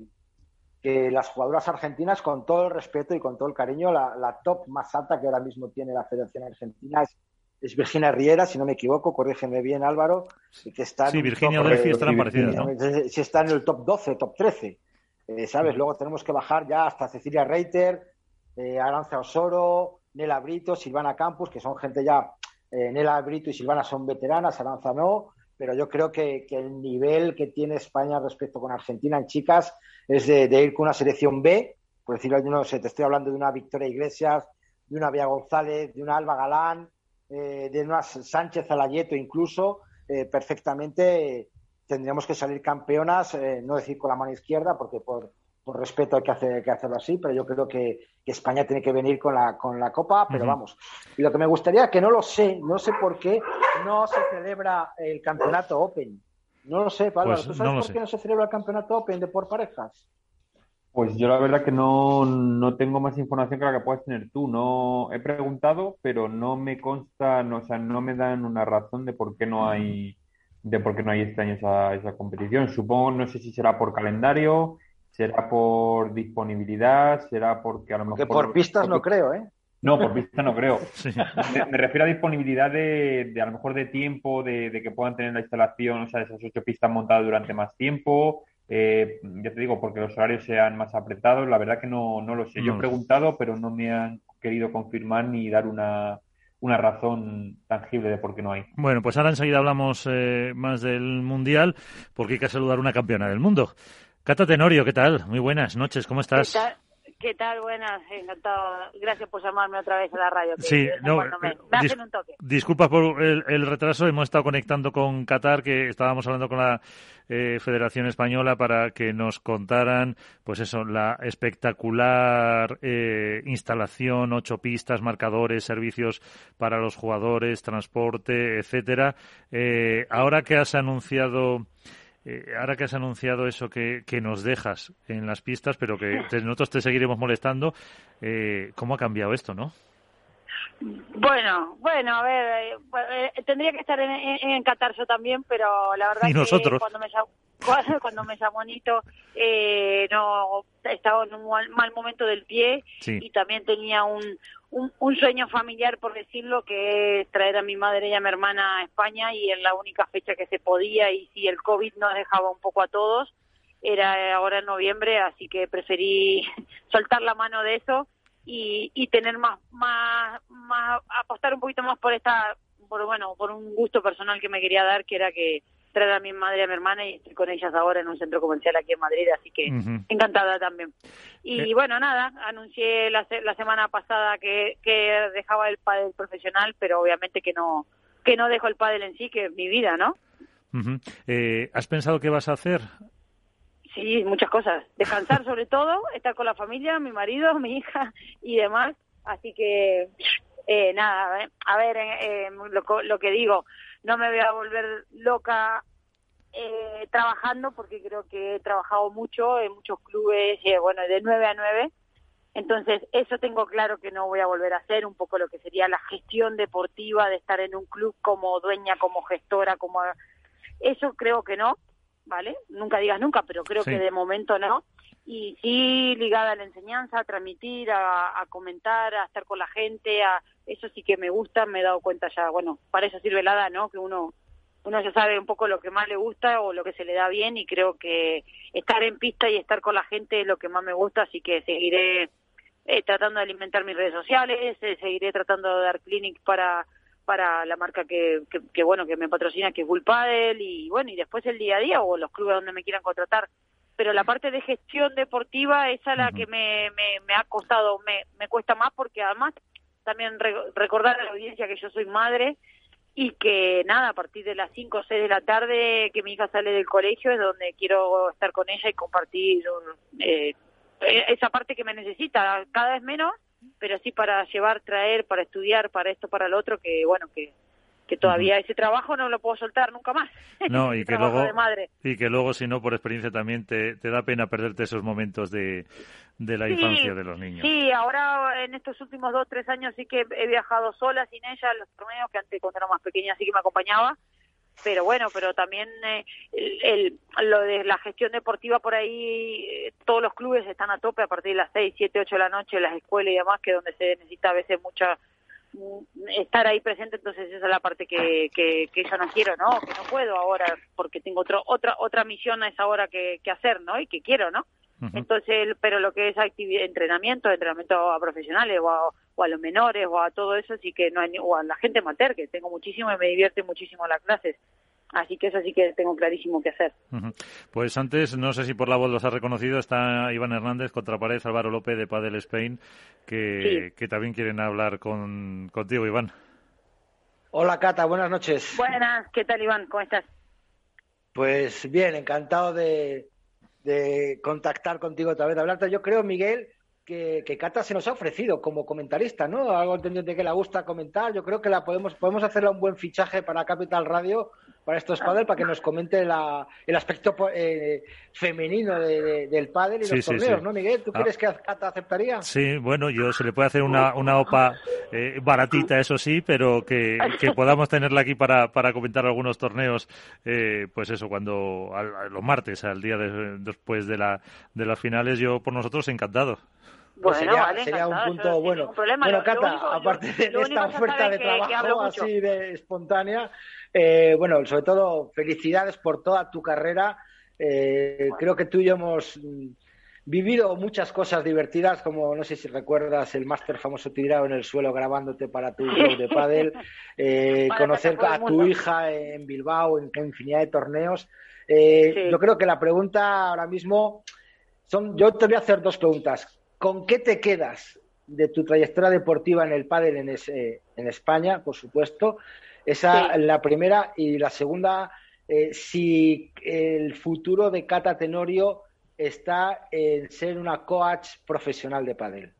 que las jugadoras argentinas, con todo el respeto y con todo el cariño, la, la, top más alta que ahora mismo tiene la Federación Argentina es, es Virginia Riera, si no me equivoco, corrígeme bien Álvaro, que está sí, Virginia Delphi estarán parecidas, ¿no? Si está en el top 12, top 13, eh, ¿sabes? Luego tenemos que bajar ya hasta Cecilia Reiter, eh, Aranza Osoro, Nela Brito, Silvana Campos, que son gente ya, eh, Nela Brito y Silvana son veteranas, Aranza no, pero yo creo que, el nivel que tiene España respecto con Argentina en chicas es de, de, ir con una selección B, por decirlo, no sé, te estoy hablando de una Victoria Iglesias, de una Bea González, de una Alba Galán, eh, de una Sánchez Alayeto incluso, eh, perfectamente tendríamos que salir campeonas, no decir con la mano izquierda, porque por, por respeto hay que, hacer, hay que, hacerlo así, pero yo creo que, que, España tiene que venir con la, con la Copa, pero uh -huh. vamos. Y lo que me gustaría, que no lo sé, no sé por qué no se celebra el campeonato Open. No lo sé, Pablo. Pues ¿Tú sabes no por sé. qué no se celebra el campeonato Open de por parejas? Pues yo la verdad que no, no tengo más información que la que puedas tener tú. No he preguntado, pero no me consta, no, o sea, no me dan una razón de por qué no hay de por qué no hay este año esa, esa competición. Supongo, no sé si será por calendario, será por disponibilidad, será porque a lo mejor... Que por pistas no creo, ¿eh? No, por pistas no creo. Sí. Me, me, refiero a disponibilidad de, de a lo mejor de tiempo, de, de, que puedan tener la instalación, o sea, esas ocho pistas montadas durante más tiempo. Eh, ya te digo, porque los horarios sean más apretados, la verdad que no, no lo sé. No. Yo he preguntado, pero no me han querido confirmar ni dar una, una razón tangible de por qué no hay. Bueno, pues ahora enseguida hablamos eh, más del Mundial, porque hay que saludar una campeona del mundo. Cata Tenorio, ¿qué tal? Muy buenas noches, ¿cómo estás? ¿Qué tal? ¿Qué tal? Buenas, encantado. Gracias por llamarme otra vez a la radio. sí, no, me, me hacen un toque. Disculpa por el, el, retraso, hemos estado conectando con Qatar, que estábamos hablando con la eh, Federación Española para que nos contaran, pues eso, la espectacular eh, instalación, ocho pistas, marcadores, servicios para los jugadores, transporte, etcétera. Eh, ahora que has anunciado eh, ahora que has anunciado eso que, que, nos dejas en las pistas, pero que te, nosotros te seguiremos molestando, eh, ¿cómo ha cambiado esto, no? Bueno, bueno, a ver, eh, eh tendría que estar en, en, en, Qatar yo también, pero la verdad ¿Y nosotros? que cuando me cuando, cuando me llamó Nito, eh, no estaba en un mal, mal momento del pie sí. y también tenía un, un, un, sueño familiar, por decirlo, que es traer a mi madre y a mi hermana a España y en la única fecha que se podía y si el COVID nos dejaba un poco a todos, era ahora en noviembre, así que preferí soltar la mano de eso y, y tener más, más, más, apostar un poquito más por esta, por bueno, por un gusto personal que me quería dar, que era que traer a mi madre y a mi hermana y estoy con ellas ahora en un centro comercial aquí en Madrid, así que uh -huh. encantada también. Y eh. bueno, nada, anuncié la, la semana pasada que, que dejaba el pádel profesional, pero obviamente que no que no dejo el pádel en sí, que es mi vida, ¿no? Uh -huh. eh, ¿Has pensado qué vas a hacer? Sí, muchas cosas. Descansar sobre todo, estar con la familia, mi marido, mi hija y demás. Así que, eh, nada, a ver, eh, lo, lo, que digo, no me voy a volver loca eh, trabajando porque creo que he trabajado mucho en muchos clubes, eh, bueno, de 9 a 9. Entonces, eso tengo claro que no voy a volver a hacer, un poco lo que sería la gestión deportiva de estar en un club como dueña, como gestora, como... Eso creo que no, ¿vale? Nunca digas nunca, pero creo sí. que de momento no. y sí ligada a la enseñanza, a transmitir, a, a, comentar, a estar con la gente, a eso sí que me gusta, me he dado cuenta ya, bueno, para eso sirve la ¿no? Que uno uno ya sabe un poco lo que más le gusta o lo que se le da bien y creo que estar en pista y estar con la gente es lo que más me gusta, así que seguiré eh, tratando de alimentar mis redes sociales, eh, seguiré tratando de dar clinic para para la marca que, que, bueno que me patrocina que es Bull Paddle y bueno y después el día a día o los clubes donde me quieran contratar. Pero la parte de gestión deportiva esa es la que me, me, me ha costado me, me cuesta más porque además también recordar a la audiencia que yo soy madre y que nada, a partir de las 5 o 6 de la tarde que mi hija sale del colegio es donde quiero estar con ella y compartir eh, esa parte que me necesita, cada vez menos, pero sí para llevar, traer, para estudiar, para esto, para lo otro, que bueno, que que todavía ese trabajo no lo puedo soltar nunca más. No, y que luego y que luego si no por experiencia también te, te da pena perderte esos momentos de, de la infancia de los niños. Sí, ahora en estos últimos dos, tres años sí que he viajado sola, sin ella, a los torneos, que antes cuando era más pequeña sí que me acompañaba, pero bueno, pero también eh, el, lo de la gestión deportiva por ahí, eh, todos los clubes están a tope a partir de las seis, siete, ocho de la noche, las escuelas y demás, que donde se necesita a veces mucha estar ahí presente, entonces esa es la parte que, que, que yo no quiero, ¿no? Que no puedo ahora porque tengo otro, otra otra misión a esa hora que, que hacer, ¿no? Y que quiero, ¿no? Entonces, pero lo que es entrenamiento, entrenamiento a profesionales o a, o a los menores o a todo eso, sí que no hay, o a la gente mater, que tengo muchísimo y me divierte muchísimo las clases. Así que eso sí que tengo clarísimo que hacer. Pues antes, no sé si por la voz los ha reconocido, está Iván Hernández, contra pared Álvaro López de Padel Spain, que, que también quieren hablar con, contigo, Iván. Hola, Cata, buenas noches. Buenas, ¿qué tal, Iván? ¿Cómo estás? Pues bien, encantado de, de contactar contigo otra vez, hablarte. Yo creo, Miguel, que, que, Cata se nos ha ofrecido como comentarista, ¿no? Algo entendiente que le gusta comentar. Yo creo que la podemos, podemos hacerle un buen fichaje para Capital Radio para estos pádel para que nos comente la, el aspecto eh, femenino del pádel y los torneos, ¿no, Miguel? ¿Tú ah. crees que Cata aceptaría? Sí, bueno, yo se le puede hacer una, una OPA eh, baratita, eso sí, pero que, que, podamos tenerla aquí para, para comentar algunos torneos, eh, pues eso, cuando los martes, al día después de, la, de las finales, yo por nosotros encantado. Pues sería, sería un punto bueno. Bueno, Cata, aparte de esta oferta de trabajo así de espontánea, eh, bueno, sobre todo felicidades por toda tu carrera. Eh, creo que tú y yo hemos mm, vivido muchas cosas divertidas, como no sé si recuerdas el máster famoso tirado en el suelo grabándote para tu blog de pádel, eh, conocer a tu hija en Bilbao, en, infinidad de torneos. Yo creo que la pregunta ahora mismo son, yo te voy a hacer dos preguntas. ¿Con qué te quedas de tu trayectoria deportiva en el pádel en, en España, por supuesto? Esa la primera. Y la segunda, eh, si el futuro de Cata Tenorio está en ser una coach profesional de pádel.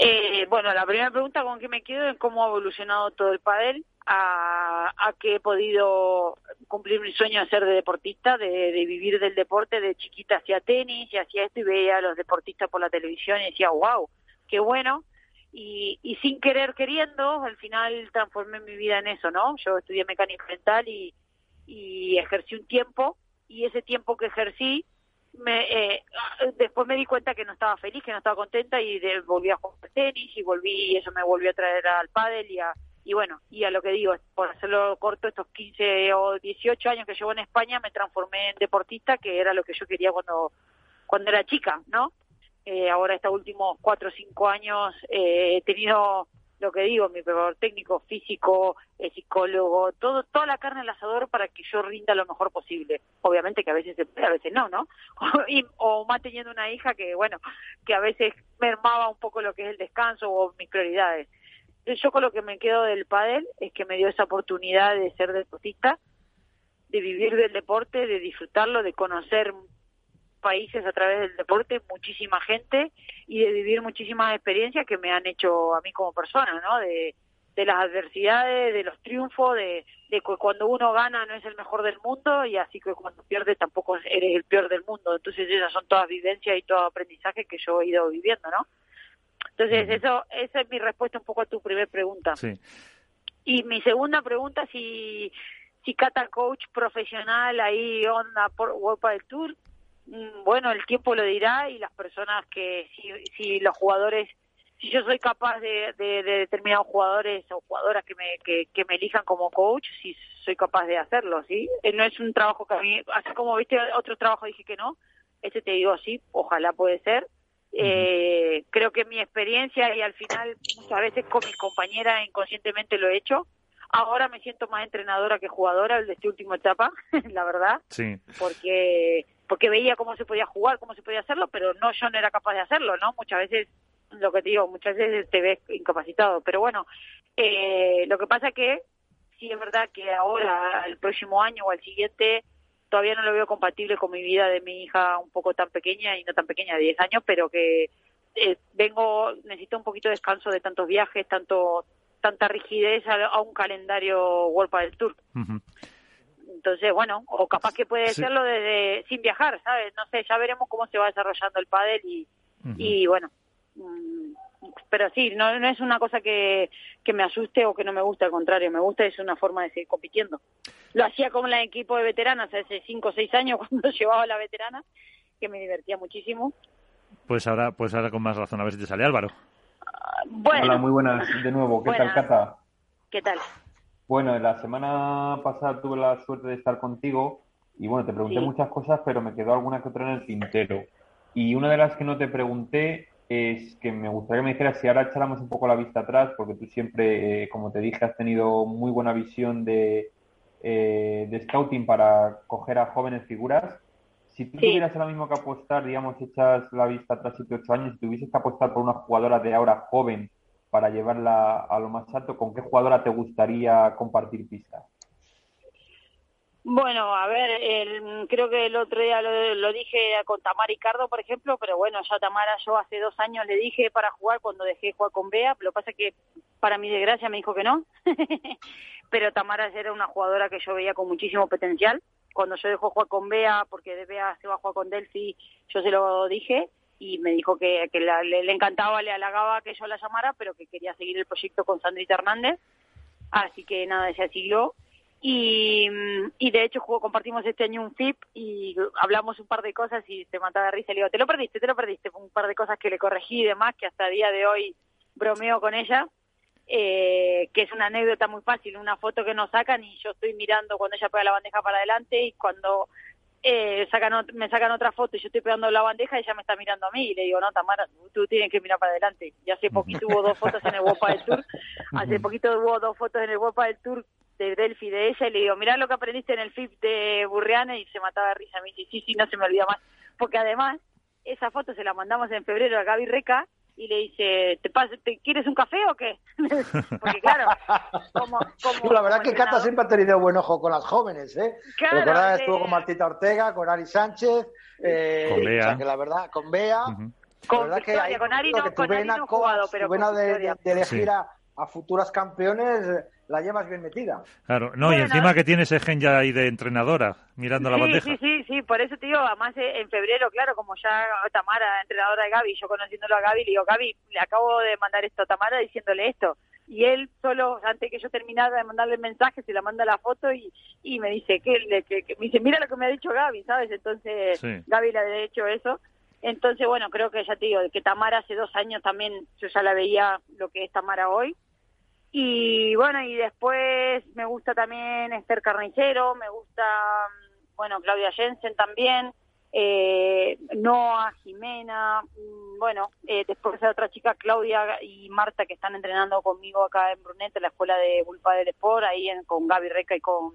Eh, bueno, la primera pregunta con que me quedo es cómo ha evolucionado todo el pádel, a, a que he podido cumplir mi sueño de ser de deportista, de, de, vivir del deporte, de chiquita hacía tenis y hacía esto y veía a los deportistas por la televisión y decía, wow, qué bueno, y, y sin querer queriendo, al final transformé mi vida en eso, ¿no? Yo estudié mecánica mental y, y ejercí un tiempo y ese tiempo que ejercí me, eh, después me di cuenta que no estaba feliz, que no estaba contenta y volví a jugar tenis y volví y eso me volvió a traer al pádel y a, y bueno, y a lo que digo, por hacerlo corto, estos 15 o 18 años que llevo en España me transformé en deportista, que era lo que yo quería cuando, cuando era chica, ¿no? Eh, ahora estos últimos cuatro o cinco años eh, he tenido lo que digo, mi preparador técnico, físico, eh, psicólogo, todo, toda la carne al asador para que yo rinda lo mejor posible. Obviamente que a veces a veces no, ¿no? o más teniendo una hija que, bueno, que a veces mermaba un poco lo que es el descanso o mis prioridades. Yo con lo que me quedo del pádel es que me dio esa oportunidad de ser deportista, de vivir del deporte, de disfrutarlo, de conocer países a través del deporte, muchísima gente y de vivir muchísimas experiencias que me han hecho a mí como persona, ¿no? De, de las adversidades, de los triunfos, de, de que cuando uno gana no es el mejor del mundo y así que cuando pierdes tampoco eres el peor del mundo. Entonces esas son todas vivencias y todo aprendizaje que yo he ido viviendo, ¿no? Entonces eso esa es mi respuesta un poco a tu primera pregunta. Sí. Y mi segunda pregunta si si Cata Coach profesional ahí onda por World del Tour mm, bueno, el tiempo lo dirá y las personas que, si, si los jugadores, si yo soy capaz de, de, de determinados jugadores o jugadoras que me, que, que me elijan como coach, si soy capaz de hacerlo, ¿sí? Eh, No es un trabajo que a mí, así como viste otro trabajo dije que no, este te digo sí, ojalá puede ser. Eh, creo que mi experiencia y al final muchas veces con mis compañeras inconscientemente lo he hecho. Ahora me siento más entrenadora que jugadora de esta última etapa, la verdad, Sí. porque porque veía cómo se podía jugar, cómo se podía hacerlo, pero no yo no era capaz de hacerlo, ¿no? Muchas veces lo que te digo, muchas veces te ves incapacitado, pero bueno, eh, lo que pasa que sí es verdad que ahora, el próximo año o el siguiente, todavía no lo veo compatible con mi vida de mi hija un poco tan pequeña y no tan pequeña, de 10 años, pero que eh, vengo, necesito un poquito de descanso de tantos viajes, tanto tanta rigidez a, a un calendario World del Tour. Entonces, bueno, o capaz que puede Sí. serlo desde sin viajar, ¿sabes? No sé, ya veremos cómo se va desarrollando el pádel y, bueno, mm, pero sí, no, no es una cosa que, que me asuste o que no me guste, al contrario, me gusta, es una forma de seguir compitiendo. Lo hacía como en el equipo de veteranas hace cinco o seis años cuando llevaba la veterana, que me divertía muchísimo. Pues ahora, pues ahora con más razón, a ver si te sale Álvaro. Bueno, Hola, muy buenas de nuevo. ¿Qué Buenas. tal, Cata? ¿qué tal? Bueno, la semana pasada tuve la suerte de estar contigo y bueno, te pregunté Sí. muchas cosas, pero me quedó alguna que otra en el tintero. Y una de las que no te pregunté es que me gustaría que me dijeras si ahora echáramos un poco la vista atrás, porque tú siempre, eh, como te dije, has tenido muy buena visión de, eh, de scouting para coger a jóvenes figuras. Si tú Sí. tuvieras ahora mismo que apostar, digamos, echas la vista atrás 7 8 años, si tuvieses que apostar por una jugadora de ahora joven para llevarla a lo más alto, ¿con qué jugadora te gustaría compartir pista? Bueno, a ver, el- creo que el otro día lo, lo dije con Tamara Ricardo, por ejemplo, pero bueno, ya Tamara yo hace dos años le dije para jugar cuando dejé de jugar con Bea, lo que pasa es que para mi desgracia me dijo que no, pero Tamara era una jugadora que yo veía con muchísimo potencial. Cuando yo dejó jugar con Bea, porque de Bea se va a jugar con Delphi, yo se lo dije y me dijo que, la- le, le encantaba, le halagaba que yo la llamara, pero que quería seguir el proyecto con Sandrita Hernández. Así que nada, ella siguió. Y, mm, y de hecho jugó, compartimos este año un FIP y hablamos un par de cosas y te mataba de risa. Le digo, te lo perdiste, te lo perdiste. Un par de cosas que le corregí y demás, que hasta el día de hoy bromeo con ella. Eh, que es una anécdota muy fácil, una foto que nos sacan y yo estoy mirando cuando ella pega la bandeja para adelante y cuando eh, sacan ot- me sacan otra foto y yo estoy pegando la bandeja ella me está mirando a mí y le digo, no, Tamara, tú, tú tienes que mirar para adelante. Y hace poquito hubo dos fotos en el Wopa del Tour, hace poquito hubo dos fotos en el Wopa del Tour de Delphi de ella y le digo, mirá lo que aprendiste en el FIP de Burriana y se mataba de risa. Me dice, sí, sí, no se me olvida más. Porque además, esa foto se la mandamos en febrero a Gaby Reca y le dice, ¿te, te quieres un café o qué? Porque claro, como, como la verdad como que Cata siempre ha tenido buen ojo con las jóvenes, ¿eh? Claro, de- estuvo con Martita Ortega, con Ari Sánchez, eh, Con Bea. o sea, que la verdad, con Bea. Con la verdad que Victoria, con Ari no- con Ari no he jugado, pero con de, de- de elegir Sí. a, a futuras campeones eh, la llevas bien metida. Claro, no, y encima que tienes ese gen ya ahí de entrenadora, mirando la bandeja. Sí, sí, sí, por eso digo, además eh, en febrero, claro, como ya Tamara, entrenadora de Gaby, yo conociéndolo a Gaby, le digo, Gaby, le acabo de mandar esto a Tamara diciéndole esto. Y él solo, antes que yo terminara de mandarle el mensaje, se la manda la foto y, y me dice, que, le- que, que- me dice, mira lo que me ha dicho Gaby, ¿sabes? Entonces, Sí. Gaby le ha hecho eso. Entonces, bueno, creo que ya te digo, que Tamara hace dos años también, yo ya la veía lo que es Tamara hoy. Y bueno, y después me gusta también Esther Carnicero, me gusta, mm, bueno, Claudia Jensen también, eh, Noah, Jimena, mm, bueno, eh, después hay otra chica, Claudia y Marta, que están entrenando conmigo acá en Brunet, en la escuela de Bulpa del Sport, ahí en- con Gaby Reca y con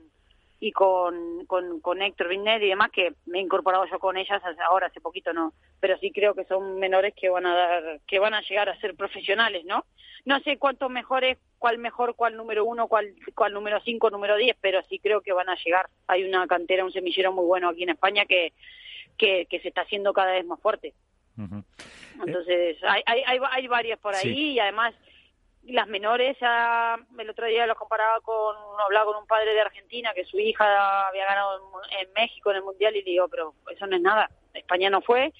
y con, con, con Héctor Vinet y demás, que me he incorporado yo con ellas ahora, hace poquito no, pero sí creo que son menores que van a dar, que van a llegar a ser profesionales, ¿no? No sé cuánto mejor es, cuál mejor, cuál número uno, cuál, cuál número cinco, número diez, pero sí creo que van a llegar. Hay una cantera, un semillero muy bueno aquí en España que, que, que se está haciendo cada vez más fuerte. Entonces, hay, hay, hay, hay varias por ahí Sí. y además las menores, ya el otro día lo comparaba con, hablaba con un padre de Argentina que su hija había ganado en, en México en el Mundial y le digo, pero eso no es nada, España no fue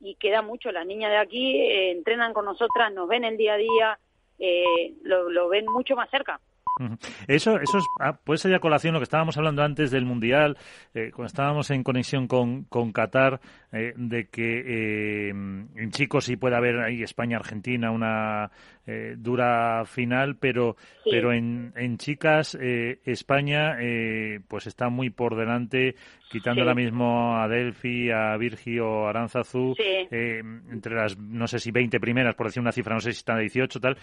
y queda mucho, las niñas de aquí eh, entrenan con nosotras, nos ven el día a día, eh, lo, lo ven mucho más cerca. Eso, eso es, ah, puede ser ya colación lo que estábamos hablando antes del Mundial, eh, cuando estábamos en conexión con, con Qatar, eh, de que eh, en chicos sí puede haber ahí España-Argentina una dura final, pero, pero en, en chicas España pues está muy por delante, quitando ahora mismo a Delphi, a Virgi o Aranzazú, entre las, no sé si 20 primeras, por decir una cifra, no sé si están a 18, tal,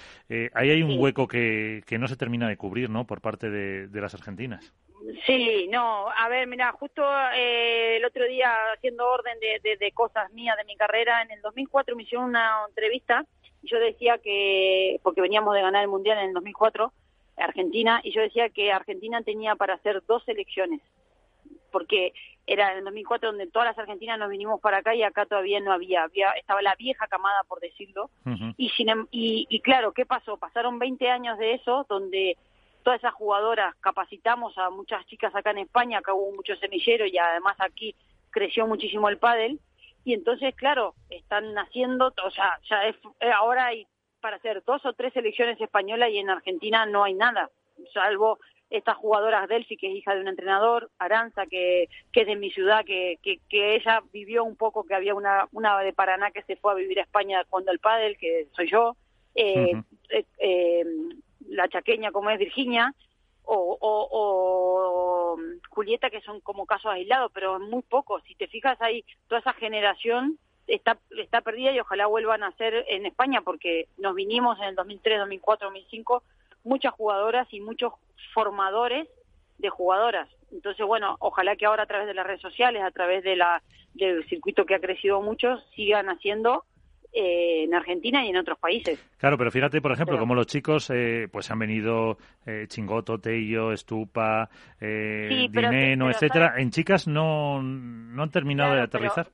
ahí hay un hueco que, que no se termina de cubrir, ¿no? Por parte de, las argentinas. Sí, no, a ver, mira, justo eh, el otro día haciendo orden de, de, cosas mías de mi carrera, en el 2004 me hicieron una entrevista y yo decía que, porque veníamos de ganar el Mundial en el 2004, Argentina, y yo decía que Argentina tenía para hacer dos selecciones, porque era en el 2004 donde todas las argentinas nos vinimos para acá y acá todavía no había, había estaba la vieja camada, por decirlo, y, sin, em, y, y claro, ¿qué pasó? Pasaron 20 años de eso, donde todas esas jugadoras capacitamos a muchas chicas acá en España, acá hubo mucho semillero y además aquí creció muchísimo el pádel y entonces claro están naciendo, o sea, ya es, eh, ahora hay para hacer dos o tres selecciones españolas y en Argentina no hay nada, salvo estas jugadoras Delphi, que es hija de un entrenador, Aranza, que, que es de mi ciudad, que, que, ella vivió un poco, que había una, una de Paraná que se fue a vivir a España cuando el pádel, que soy yo, eh, eh, eh la chaqueña como es Virginia, o, Julieta, que son como casos aislados, pero muy pocos. Si te fijas ahí, toda esa generación está, está perdida y ojalá vuelvan a ser en España, porque nos vinimos en el 2003, 2004, 2005, muchas jugadoras y muchos formadores de jugadoras. Entonces, bueno, ojalá que ahora a través de las redes sociales, a través de la, del circuito que ha crecido mucho, sigan haciendo eh, en Argentina y en otros países. Claro, pero fíjate, por ejemplo, como los chicos eh, pues han venido eh, Chingoto, Tello, Estupa, eh, Dineno, etcétera. En chicas no, no han terminado de aterrizar.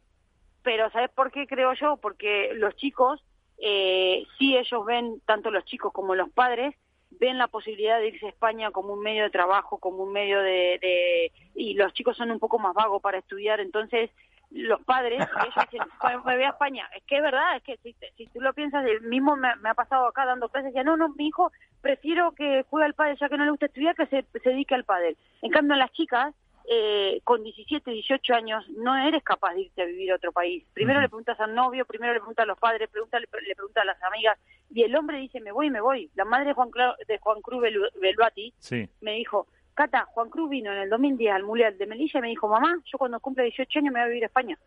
Pero, ¿sabes por qué creo yo? Porque los chicos, eh, sí ellos ven, tanto los chicos como los padres, ven la posibilidad de irse a España como un medio de trabajo, como un medio de, de... y los chicos son un poco más vagos para estudiar, entonces los padres, ellos dicen, me voy a España. Es que es verdad, es que si, si tú lo piensas, el mismo me, ha pasado acá dando clases, decía, no, no, mi hijo, prefiero que juegue al padre ya que no le gusta estudiar, que se, se dedique al padre. En cambio, las chicas, eh, con 17, 18 años, no eres capaz de irte a vivir a otro país. Primero le preguntas al novio, primero le preguntas a los padres, pregunta, le, preguntas a las amigas, y el hombre dice, me voy, me voy. La madre de Juan, de Juan Cruz Beluati me dijo, Cata, Juan Cruz vino en el 2010 al Mundial de Melilla y me dijo, mamá, yo cuando cumple 18 años me voy a vivir a España.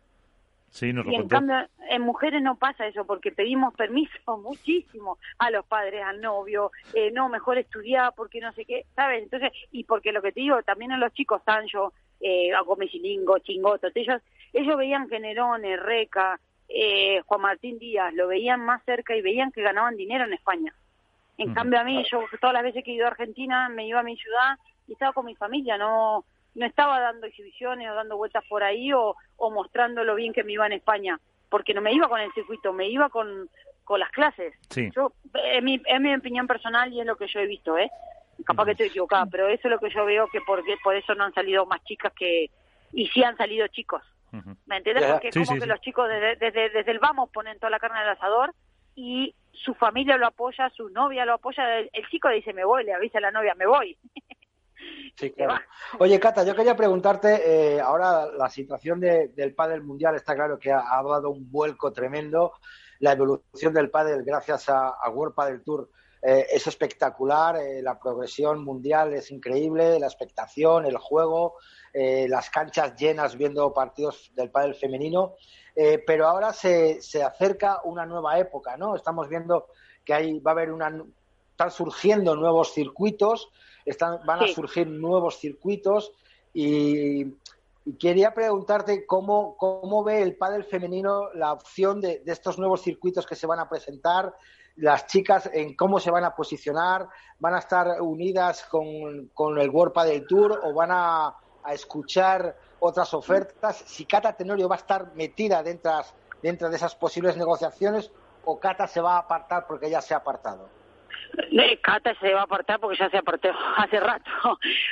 Sí, nos y en cambio, en mujeres no pasa eso, porque pedimos permiso muchísimo a los padres, al novio, eh, no, mejor estudiar, porque no sé qué, ¿sabes? Entonces, y porque lo que te digo, también a los chicos, Sancho, eh, a Gómez Chingoto, ellos, ellos veían que Reca, eh, Juan Martín Díaz, lo veían más cerca y veían que ganaban dinero en España. En cambio, a mí, yo todas las veces que he ido a Argentina, me iba a mi ciudad y estaba con mi familia, no no estaba dando exhibiciones o dando vueltas por ahí o, o mostrando lo bien que me iba en España, porque no me iba con el circuito, me iba con, con las clases. Yo, es mi, es mi opinión personal y es lo que yo he visto, ¿eh? Capaz que estoy equivocada, pero eso es lo que yo veo que por, por eso no han salido más chicas que... Y sí han salido chicos. ¿Me entiendes? Porque es como que los chicos desde, desde, desde el vamos ponen toda la carne del asador y su familia lo apoya, su novia lo apoya. El, el chico dice, me voy, le avisa a la novia, me voy. Sí, claro. Oye, Cata, yo quería preguntarte, eh, ahora la situación del pádel mundial está claro que ha, dado un vuelco tremendo. La evolución del pádel gracias a, World Padel Tour eh, es espectacular, eh, la progresión mundial es increíble, la expectación, el juego, las canchas llenas viendo partidos del pádel femenino, pero ahora se, se acerca una nueva época, ¿no? Estamos viendo que ahí va a haber una, están surgiendo nuevos circuitos, están, van a surgir nuevos circuitos y, quería preguntarte cómo, cómo ve el pádel femenino la opción de, estos nuevos circuitos que se van a presentar, las chicas en cómo se van a posicionar, van a estar unidas con, el World Padel Tour o van a, escuchar otras ofertas, si Cata Tenorio va a estar metida dentro, dentro de esas posibles negociaciones o Cata se va a apartar porque ya se ha apartado. Cata se va a apartar porque ya se apartó hace rato.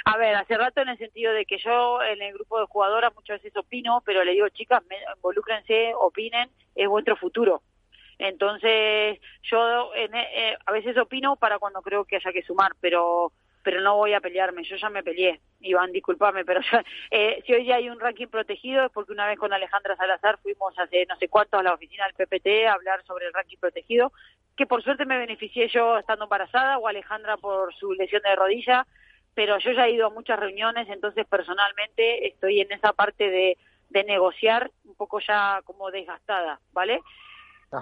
A ver, hace rato en el sentido de que yo en el grupo de jugadoras muchas veces opino, pero le digo, chicas, involúcrense, opinen, es vuestro futuro. Entonces, yo en, eh, a veces opino para cuando creo que haya que sumar, pero pero no voy a pelearme, yo ya me peleé. Iván, discúlpame, pero eh, si hoy ya hay un ranking protegido es porque una vez con Alejandra Salazar fuimos hace no sé cuánto a la oficina del PPT a hablar sobre el ranking protegido, que por suerte me beneficié yo estando embarazada o Alejandra por su lesión de rodilla, pero yo ya he ido a muchas reuniones, entonces personalmente estoy en esa parte de, de negociar un poco ya como desgastada, ¿vale?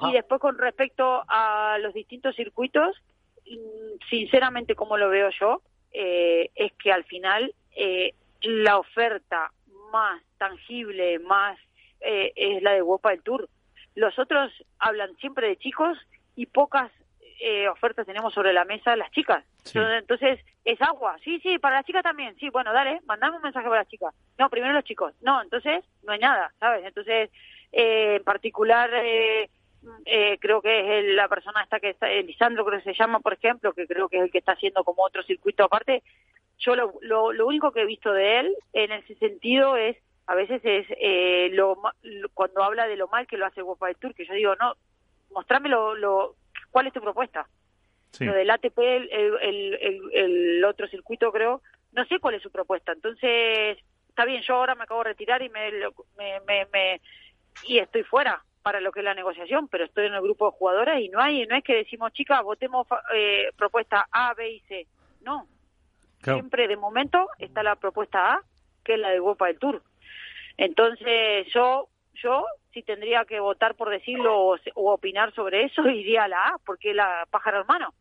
Y después con respecto a los distintos circuitos, mm, sinceramente como lo veo yo, eh, es que al final eh, la oferta más tangible, más eh, es la de Wopa del Tour. Los otros hablan siempre de chicos y pocas ofertas tenemos sobre la mesa las chicas. Entonces, es agua. Sí, sí, para las chicas también. Sí, bueno, dale, mandame un mensaje para las chicas. No, primero los chicos. No, entonces no hay nada, ¿sabes? Entonces, en particular, eh, creo que es la persona esta que está, Lisandro creo que se llama, por ejemplo, que creo que es el que está haciendo como otro circuito aparte. Yo lo, lo, único que he visto de él en ese sentido es, a veces es eh, lo, cuando habla de lo mal que lo hace Guapa del Tour, que yo digo, no, mostrame lo, cuál es tu propuesta. Lo del ATP, el, el, el, otro circuito creo, no sé cuál es su propuesta. Entonces, está bien, yo ahora me acabo de retirar y me, me, me y estoy fuera para lo que es la negociación, pero estoy en el grupo de jugadoras y no hay, no es que decimos, chicas, votemos eh, propuesta A, B y C. No. Siempre de momento está la propuesta A, que es la de Europa del Tour. Entonces, yo, yo, si tendría que votar por decirlo o, opinar sobre eso, iría a la A, porque es la pájaro hermano.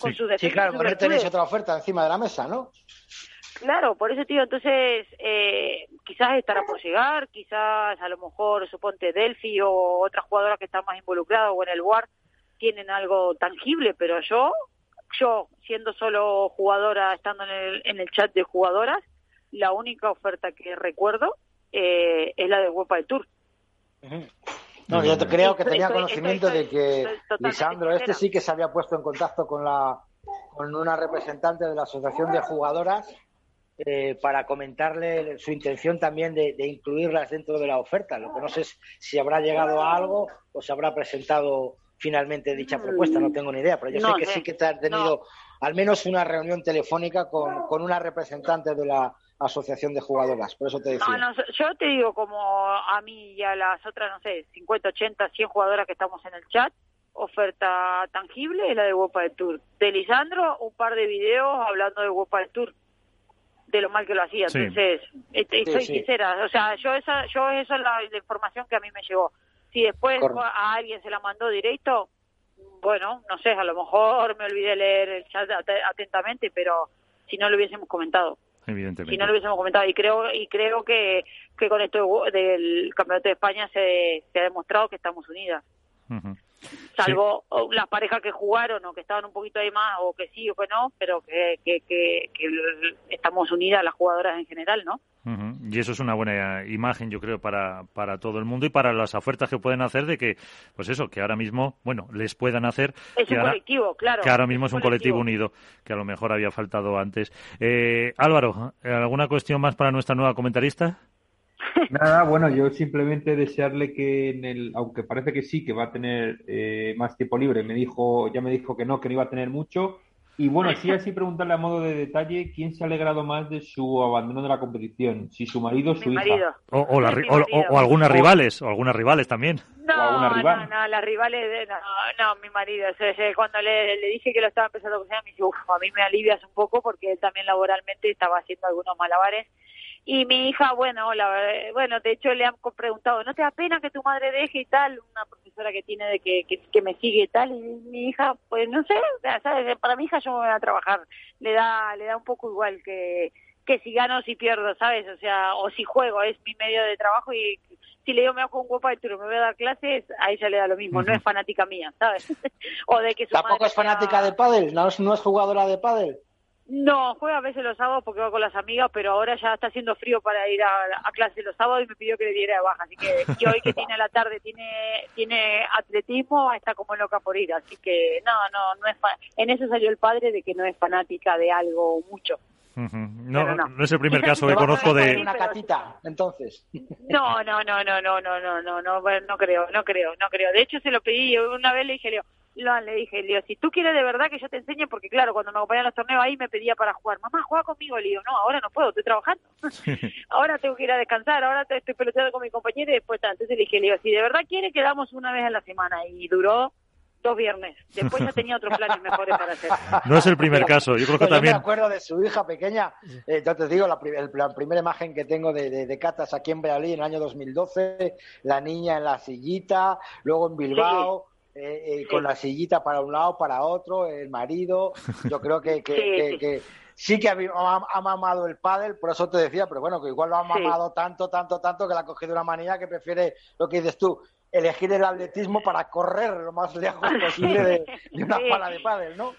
Con su sí, claro, con tenéis otra oferta encima de la mesa, ¿no? Claro, por eso, tío, entonces eh, quizás estará por llegar, quizás a lo mejor, suponte, Delphi o otras jugadoras que están más involucradas o en el WAR tienen algo tangible, pero yo, yo siendo solo jugadora, estando en el, en el chat de jugadoras, la única oferta que recuerdo eh, es la de Europa del Tour. No, yo creo que tenía conocimiento de que Lisandro este sí que se había puesto en contacto con la con una representante de la Asociación de Jugadoras eh, para comentarle su intención también de, incluirlas dentro de la oferta. Lo que no sé es si habrá llegado a algo o se habrá presentado finalmente dicha propuesta, no tengo ni idea, pero yo sé que sí que te has tenido al menos una reunión telefónica con, con una representante de la asociación de jugadoras, por eso te decía. No, yo te digo como a mí y a las otras, no sé, 50, 80, 100 jugadoras que estamos en el chat, oferta tangible es la de Wopa del Tour. De Lisandro, un par de videos hablando de Wopa del Tour de lo mal que lo hacía. Entonces, estoy sincera, o sea, yo esa, yo esa es la, información que a mí me llegó. Si después a alguien se la mandó directo, bueno, no sé, a lo mejor me olvidé leer el chat atentamente, pero si no lo hubiésemos comentado. Evidentemente. Si no lo hubiésemos comentado. Y creo, y creo que, que con esto del Campeonato de España se, se ha demostrado que estamos unidas salvo las parejas que jugaron o que estaban un poquito ahí más o que sí o que no, pero que, que, que, estamos unidas las jugadoras en general, ¿no? Y eso es una buena imagen, yo creo, para, para todo el mundo y para las ofertas que pueden hacer de que, pues eso, que ahora mismo, bueno, les puedan hacer. Es un colectivo, claro. Que ahora mismo es un colectivo. unido, que a lo mejor había faltado antes. Eh, Álvaro, ¿alguna cuestión más para nuestra nueva comentarista? Nada, bueno, yo simplemente desearle que en el, aunque parece que sí, que va a tener eh, más tiempo libre, me dijo, ya me dijo que no, que no iba a tener mucho. Y bueno, sí, así preguntarle a modo de detalle, ¿quién se ha alegrado más de su abandono de la competición? Si su marido o su hija. O, o, algunas rivales, o algunas rivales también. No, no, no, las rivales, no, no, mi marido. cuando le, le, dije que lo estaba empezando a cocinar, me dijo, a mí me alivias un poco porque él también laboralmente estaba haciendo algunos malabares y mi hija, bueno, la, bueno, de hecho le han preguntado, ¿no te da pena que tu madre deje y tal? Una profesora que tiene de que, que, me sigue y tal. Y mi hija, pues no sé, ¿sabes? para mi hija yo me voy a trabajar. Le da, le da un poco igual que, que si gano o si pierdo, ¿sabes? O sea, o si juego, es mi medio de trabajo y si le digo me hago un guapa y me voy a dar clases, a ella le da lo mismo, no es fanática mía, ¿sabes? o de que ¿Tampoco es fanática de pádel? ¿No es, ¿No es jugadora de pádel? No, juega a veces los sábados porque va con las amigas, pero ahora ya está haciendo frío para ir a, clase los sábados y me pidió que le diera de baja. Así que y hoy que tiene la tarde tiene tiene atletismo, está como loca por ir. Así que no, no, no es en eso salió el padre de que no es fanática de algo mucho. no, no, es el primer caso que conozco de una catita, entonces. No, no, no, no, no, no, no, no, no, no creo, no creo, no creo. De hecho se lo pedí una vez le dije, lo, le dije, le digo, si tú quieres de verdad que yo te enseñe, porque claro, cuando me acompañaban los torneos ahí me pedía para jugar, mamá, juega conmigo, le digo, no, ahora no puedo, estoy trabajando, ahora tengo que ir a descansar, ahora te estoy peloteando con mi compañero y después, entonces le dije, le digo, si de verdad quiere, quedamos una vez a la semana. Y duró dos viernes. Después ya tenía otros planes mejores para hacer. No es el primer caso, yo creo que también... me acuerdo de su hija pequeña, eh, ya te digo, la, primera imagen que tengo de, de, Catas aquí en Bealí en el año 2012, la niña en la sillita, luego en Bilbao... Eh, eh, con la sillita para un lado, para otro, el marido. Yo creo que, que, sí que ha, mamado el pádel, por eso te decía, pero bueno, que igual lo ha mamado tanto, tanto, tanto que le ha cogido una manía que prefiere lo que dices tú, elegir el atletismo para correr lo más lejos posible de, una pala de pádel, ¿no?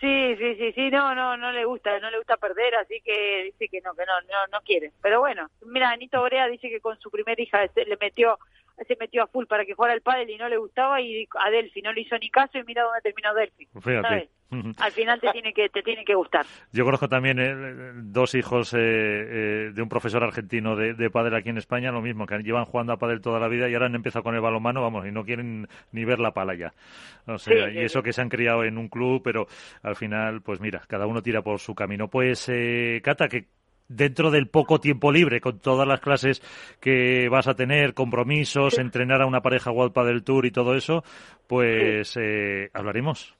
Sí, sí, sí, sí, no, no, no le gusta, no le gusta perder, así que dice que no, que no, no, no quiere. Pero bueno, mira, Anito Orea dice que con su primera hija le metió se metió a full para que jugara el pádel y no le gustaba y a Delphi no le hizo ni caso y mira dónde terminó Delphi. Fíjate. Al final te tiene que te tiene que gustar. Yo conozco también eh, dos hijos eh, eh, de un profesor argentino de, de pádel aquí en España, lo mismo, que llevan jugando a pádel toda la vida y ahora han empezado con el balonmano, vamos, y no quieren ni ver la pala ya. O sea, y eso que se han criado en un club, pero al final, pues mira, cada uno tira por su camino. Pues, Cata, que dentro del poco tiempo libre, con todas las clases que vas a tener, compromisos, entrenar a una pareja guapa del Tour y todo eso, pues eh, hablaremos.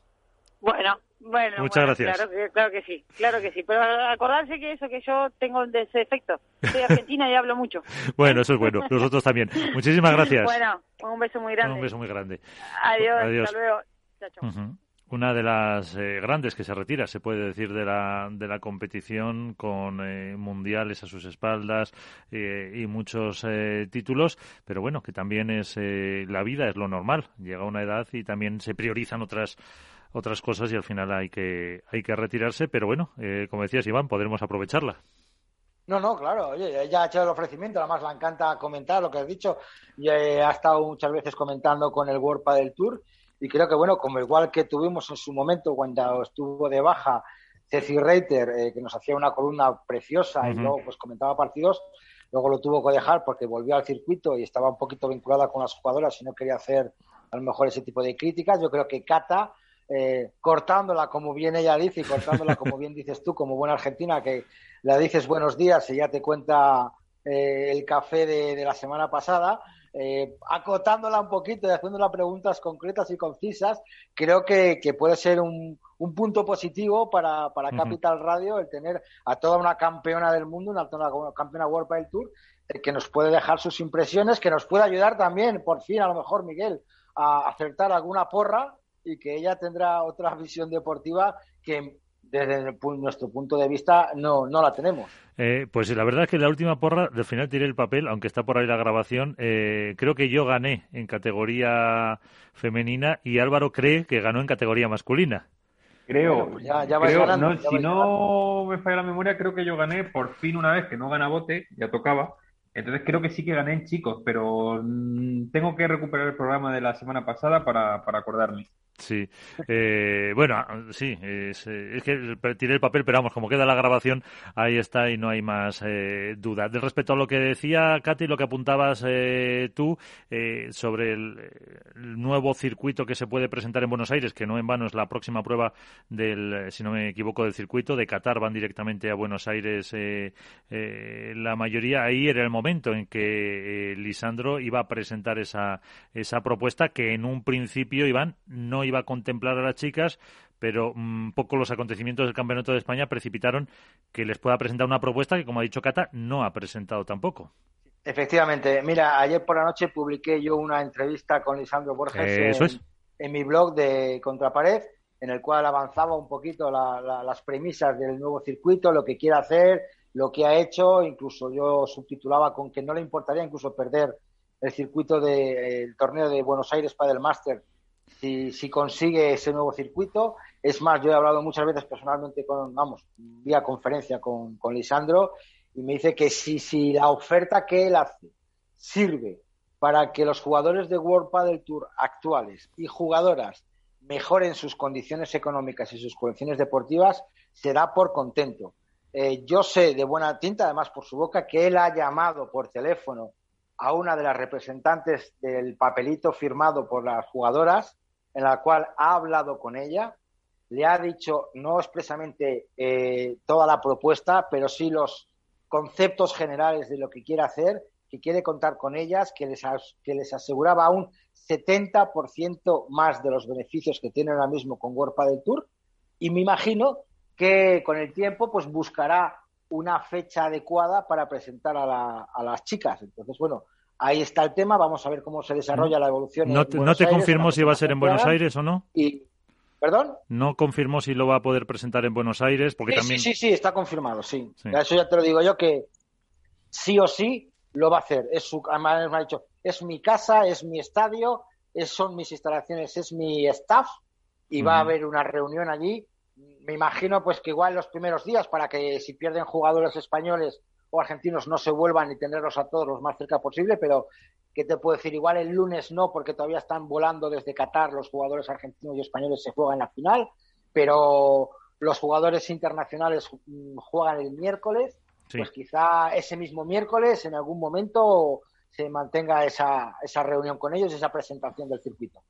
Bueno, bueno, muchas gracias. Claro que, claro que sí, claro que sí. Pero acordarse que eso, que yo tengo ese efecto. Soy argentina y hablo mucho. bueno, eso es bueno. Nosotros también. Muchísimas gracias. Bueno, un beso muy grande. Un beso muy grande. Adiós. Adiós. Hasta luego. Chao, chao una de las eh, grandes que se retira, se puede decir, de la, de la competición con eh, mundiales a sus espaldas eh, y muchos títulos, pero bueno, que también es la vida, es lo normal. Llega una edad y también se priorizan otras otras cosas y al final hay que hay que retirarse, pero bueno, como decías Iván, podremos aprovecharla. No, no, claro, oye, ella ha hecho el ofrecimiento, además le encanta comentar lo que has dicho, y ha estado muchas veces comentando con el World del Tour y creo que, bueno, como igual que tuvimos en su momento cuando estuvo de baja Ceci Reiter, eh, que nos hacía una columna preciosa y luego pues comentaba partidos, luego lo tuvo que dejar porque volvió al circuito y estaba un poquito vinculada con las jugadoras y no quería hacer a lo mejor ese tipo de críticas. Yo creo que Cata, eh, cortándola como bien ella dice y cortándola como bien dices tú, como buena argentina, que la dices buenos días y ya te cuenta eh, el café de la semana pasada, eh, acotándola un poquito y haciéndola preguntas concretas y concisas, creo que, puede ser un, punto positivo para, Capital Radio el tener a toda una campeona del mundo, una, campeona World Padel Tour, eh, que nos puede dejar sus impresiones, que nos puede ayudar también, por fin, a lo mejor, Miguel, a acertar alguna porra y que ella tendrá otra visión deportiva que desde nuestro punto de vista no, no la tenemos. Eh, pues la verdad es que la última porra, del final tiré el papel, aunque está por ahí la grabación, eh, creo que yo gané en categoría femenina y Álvaro cree que ganó en categoría masculina. Creo, pues ya, no, si no me falla la memoria, creo que yo gané por fin una vez que no gana bote, ya tocaba. Entonces creo que sí que gané en chicos, pero mm, tengo que recuperar el programa de la semana pasada para, para acordarme. Sí, eh, bueno, sí, es, que tiré el papel, pero vamos, como queda la grabación, ahí está y no hay más eh, duda. De respecto a lo que decía Katy, lo que apuntabas eh, tú eh, sobre el, nuevo circuito que se puede presentar en Buenos Aires, que no en vano es la próxima prueba del, si no me equivoco, del circuito de Qatar, van directamente a Buenos Aires la mayoría. Ahí era el momento en que Lisandro iba a presentar esa, esa propuesta que en un principio, Iván, no iba a contemplar a las chicas, pero un mm, poco los acontecimientos del Campeonato de España precipitaron que les pueda presentar una propuesta que, como ha dicho Cata, no ha presentado tampoco. Efectivamente. Mira, ayer por la noche publiqué yo una entrevista con Lisandro Borges en, mi blog de Contrapared, en el cual avanzaba un poquito las premisas del nuevo circuito, lo que quiere hacer, lo que ha hecho. Incluso yo subtitulaba con que no le importaría incluso perder el circuito del torneo de Buenos Aires para el Master si, consigue ese nuevo circuito. Es más, yo he hablado muchas veces personalmente con, vamos, vía conferencia con, con Lisandro y me dice que si, si la oferta que él hace sirve para que los jugadores de World Padel Tour actuales y jugadoras mejoren sus condiciones económicas y sus condiciones deportivas, será por contento. Eh, yo sé de buena tinta, además por su boca, que él ha llamado por teléfono a una de las representantes del papelito firmado por las jugadoras en la cual ha hablado con ella, le ha dicho no expresamente eh, toda la propuesta, pero sí los conceptos generales de lo que quiere hacer, que quiere contar con ellas, que les, que les aseguraba un 70% más de los beneficios que tiene ahora mismo con World del Tour. Y me imagino que con el tiempo pues buscará una fecha adecuada para presentar a, las chicas. Entonces, bueno, ahí está el tema. Vamos a ver cómo se desarrolla la evolución. ¿No te, ¿no te confirmó si va a ser en Buenos Aires o no? Y, ¿Perdón? No confirmó si lo va a poder presentar en Buenos Aires, porque sí, también... Sí, sí, está confirmado, sí. Eso ya te lo digo yo, que sí o sí lo va a hacer. Es su, además me ha dicho, es mi casa, es mi estadio, es, son mis instalaciones, es mi staff, y va a haber una reunión allí me imagino pues que igual los primeros días para que si pierden jugadores españoles o argentinos no se vuelvan y tenerlos a todos los más cerca posible, pero ¿qué te puedo decir? Igual el lunes no, porque todavía están volando desde Qatar los jugadores argentinos y españoles se juegan en la final, pero los jugadores internacionales mm, juegan el miércoles, pues quizá ese mismo miércoles en algún momento se mantenga esa, esa reunión con ellos, esa presentación del circuito.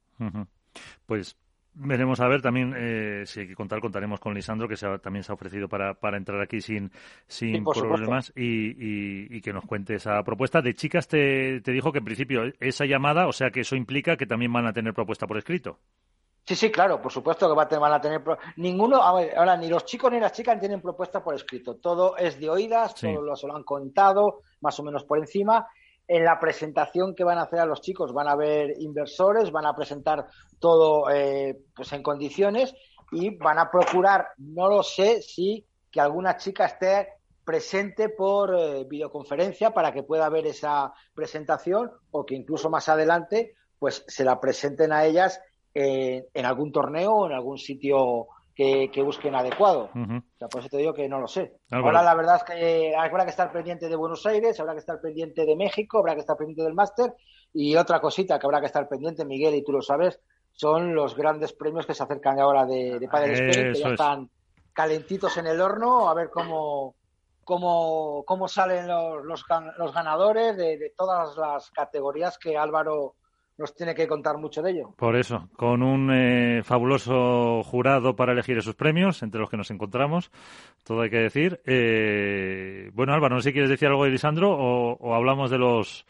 Pues Veremos a ver también, eh, si hay que contar, contaremos con Lisandro, que también se ha ofrecido para, para entrar aquí sin, sin problemas y, y, que nos cuente esa propuesta. De chicas te, te dijo que en principio esa llamada, o sea que eso implica que también van a tener propuesta por escrito. Sí, sí, claro, por supuesto que van a tener. Ninguno, ahora ni los chicos ni las chicas tienen propuesta por escrito. Todo es de oídas, todo lo, se lo han contado, más o menos por encima. En la presentación que van a hacer a los chicos van a haber inversores, van a presentar todo eh, pues en condiciones y van a procurar, no lo sé, si que alguna chica esté presente por eh, videoconferencia para que pueda ver esa presentación o que incluso más adelante pues se la presenten a ellas en algún torneo o en algún sitio que, busquen adecuado. por eso te digo que no lo sé. Ah, Ahora la verdad es que habrá que estar pendiente de Buenos Aires, habrá que estar pendiente de México, habrá que estar pendiente del máster y otra cosita que habrá que estar pendiente, Miguel, y tú lo sabes, son los grandes premios que se acercan ahora de, de Padre Spain, que ya están calentitos en el horno, a ver cómo, cómo, cómo salen los, los, ganadores de, de todas las categorías que Álvaro nos tiene que contar mucho de ello. Por eso, con un eh, fabuloso jurado para elegir esos premios, entre los que nos encontramos, todo hay que decir. Eh, bueno, Álvaro, no sé si quieres decir algo de Lisandro o, hablamos de los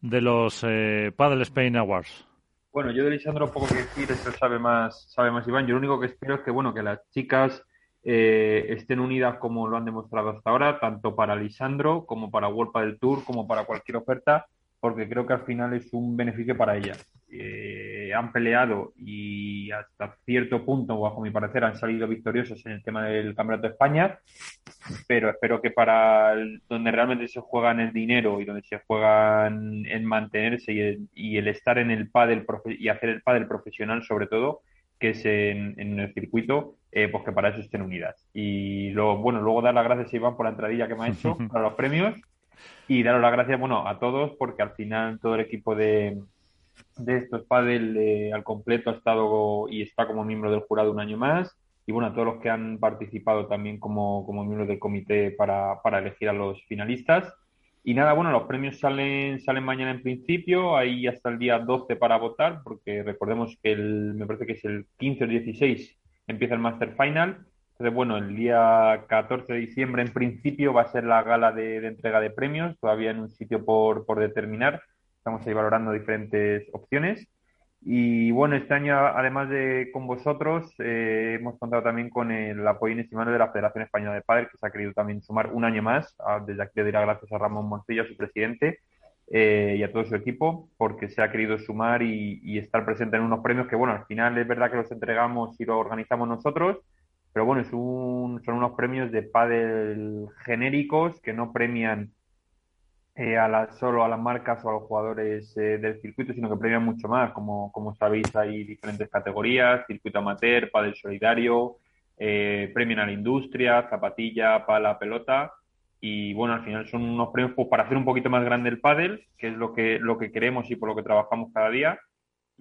de los eh, Paddle Spain Awards. Bueno, yo de Lisandro poco que decir, eso sabe más, sabe más Iván. Yo lo único que espero es que bueno que las chicas estén unidas como lo han demostrado hasta ahora, tanto para Lisandro como para World del Tour, como para cualquier oferta porque creo que al final es un beneficio para ellas. Eh, han peleado y hasta cierto punto, bajo mi parecer, han salido victoriosos en el tema del Campeonato de España, pero espero que para donde realmente se juegan el dinero y donde se juegan en mantenerse y el, estar en el pádel y hacer el pádel profesional sobre todo, que es en, el circuito, eh, pues que para eso estén unidas. Y luego, bueno, luego dar las gracias a Iván por la entradilla que me ha hecho para los premios y daros las gracias, bueno, a todos, porque al final todo el equipo de, de estos Padel eh, al completo ha estado y está como miembro del jurado un año más. Y bueno, a todos los que han participado también como, como miembros del comité para, para elegir a los finalistas. Y nada, bueno, los premios salen, salen mañana en principio, ahí hasta el día 12 para votar, porque recordemos que el, me parece que es el 15 o 16 empieza el Master Final entonces, bueno, el día 14 de diciembre en principio va a ser la gala de, entrega de premios, todavía en un sitio por, por determinar. Estamos ahí valorando diferentes opciones. Y bueno, este año, además de con vosotros, eh, hemos contado también con el apoyo inestimable de la Federación Española de Padres, que se ha querido también sumar un año más. Ah, desde aquí le dirá gracias a Ramón Moncillo, su presidente, eh, y a todo su equipo, porque se ha querido sumar y, y, estar presente en unos premios que, bueno, al final es verdad que los entregamos y los organizamos nosotros, pero bueno, es un, son unos premios de pádel genéricos que no premian eh, a la, solo a las marcas o a los jugadores eh, del circuito, sino que premian mucho más. Como, como sabéis, hay diferentes categorías, circuito amateur, pádel solidario, eh, premian a la industria, zapatilla, pala, pelota. Y bueno, al final son unos premios pues, para hacer un poquito más grande el pádel, que es lo que, lo que queremos y por lo que trabajamos cada día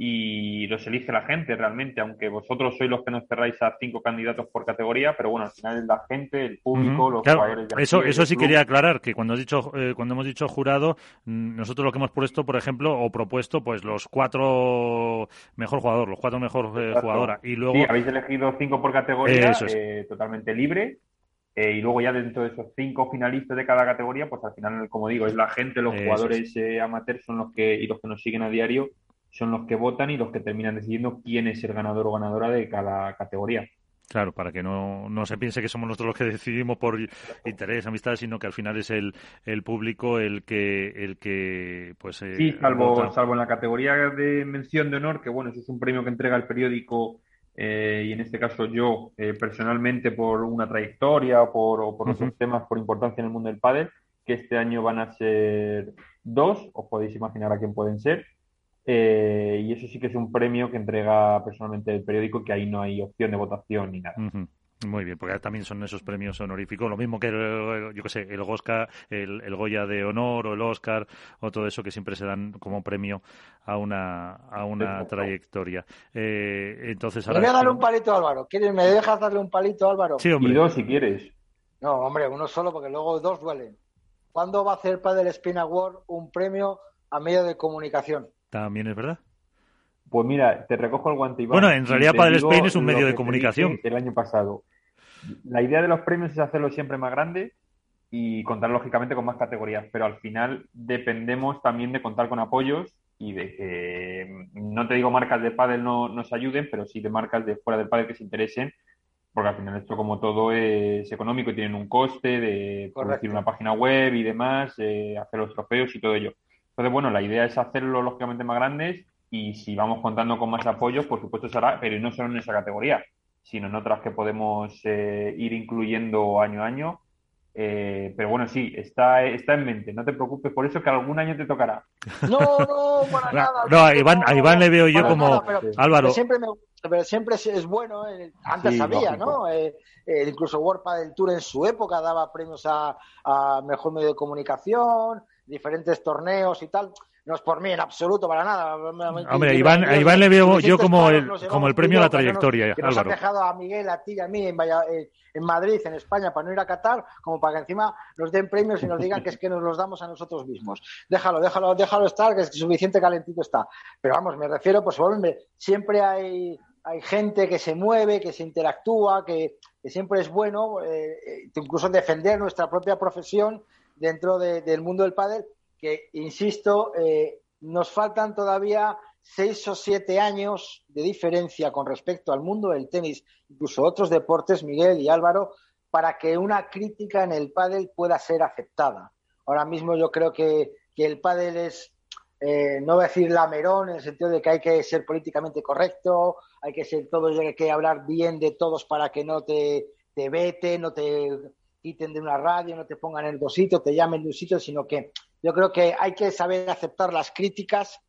y los elige la gente realmente, aunque vosotros sois los que nos cerráis a cinco candidatos por categoría, pero bueno, al final es la gente, el público, los jugadores. De eso, eso sí quería aclarar, que cuando, has dicho, eh, cuando hemos dicho jurado, mm, nosotros lo que hemos puesto, por ejemplo, o propuesto, pues los cuatro mejor jugador, los cuatro mejor eh, jugadoras. Y luego... Sí, habéis elegido cinco por categoría, eh, totalmente libre. y luego ya dentro de esos cinco finalistas de cada categoría, pues al final, como digo, es la gente, los jugadores amateurs son los que y los que nos siguen a diario son los que votan y los que terminan decidiendo quién es el ganador o ganadora de cada categoría. Claro, para que no, no se piense que somos nosotros los que decidimos por interés, amistad, sino que al final es el, el público el que, el que pues eh, sí, salvo, salvo en la categoría de mención de honor, que bueno, eso es un premio que entrega el periódico eh, y en este caso yo eh, personalmente por una trayectoria o por, o por otros temas por importancia en el mundo del pádel, que este año van a ser dos, os podéis imaginar a quién pueden ser. Eh, y eso sí que es un premio que entrega personalmente el periódico, que ahí no hay opción de votación ni nada. Muy bien, porque también son esos premios honoríficos, lo mismo que, el, yo que sé, el Oscar, el, Goya de honor o el Oscar o todo eso que siempre se dan como premio a una, a una trayectoria. Eh, entonces ahora... voy a darle un palito Álvaro. ¿Quieres, ¿Me dejas darle un palito Álvaro? Sí, hombre. Y dos si quieres. No, hombre, uno solo porque luego dos duelen. ¿Cuándo va a hacer Padre Spin Award un premio a medio de comunicación? También es verdad. Pues mira, te recojo el guante. bueno, en realidad Padel Spain es un medio de comunicación. El año pasado. La idea de los premios es hacerlo siempre más grande y contar lógicamente con más categorías, pero al final dependemos también de contar con apoyos y de que, no te digo marcas de pádel no nos ayuden, pero sí de marcas de fuera del pádel que se interesen, porque al final esto como todo es económico y tienen un coste de producir una página web y demás, hacer los trofeos y todo ello. Entonces, bueno, la idea es hacerlo lógicamente más grandes y si vamos contando con más apoyos, por supuesto se hará, pero no solo en esa categoría, sino en otras que podemos eh, ir incluyendo año a año. Eh, pero bueno, sí, está, está en mente, no te preocupes por eso que algún año te tocará. No, no, para nada. No, a Iván, a Iván le veo yo como Álvaro. siempre, me, pero siempre es, bueno, eh, antes sabía, ¿no? incluso World del Tour en su época daba premios a, a mejor medio de comunicación, diferentes torneos y tal. No es por mí en absoluto, para nada. Hombre, Iván, a Iván le veo yo como el, como el premio a la trayectoria. Que nos, han dejado a Miguel, a ti y a mí en, en, Madrid, en España, para no ir a Qatar, como para que encima nos den premios y nos digan que es que nos los damos a nosotros mismos. Déjalo, déjalo, déjalo estar, que es suficiente calentito está. Pero vamos, me refiero, pues siempre hay, hay gente que se mueve, que se interactúa, que, siempre es bueno, eh, eh, incluso defender nuestra propia profesión dentro del mundo del pádel, que, insisto, eh, nos faltan todavía seis o siete años de diferencia con respecto al mundo del tenis, incluso otros deportes, Miguel y Álvaro, para que una crítica en el pádel pueda ser aceptada. Ahora mismo yo creo que, el pádel es, eh, no voy a decir lamerón, en el sentido de que hay que ser políticamente correcto, hay que ser todos, hay que hablar bien de todos para que no te, te vete, no te quiten de una radio, no te pongan en dos sitios, te llamen de un sitio, sino que yo creo que hay que saber aceptar las críticas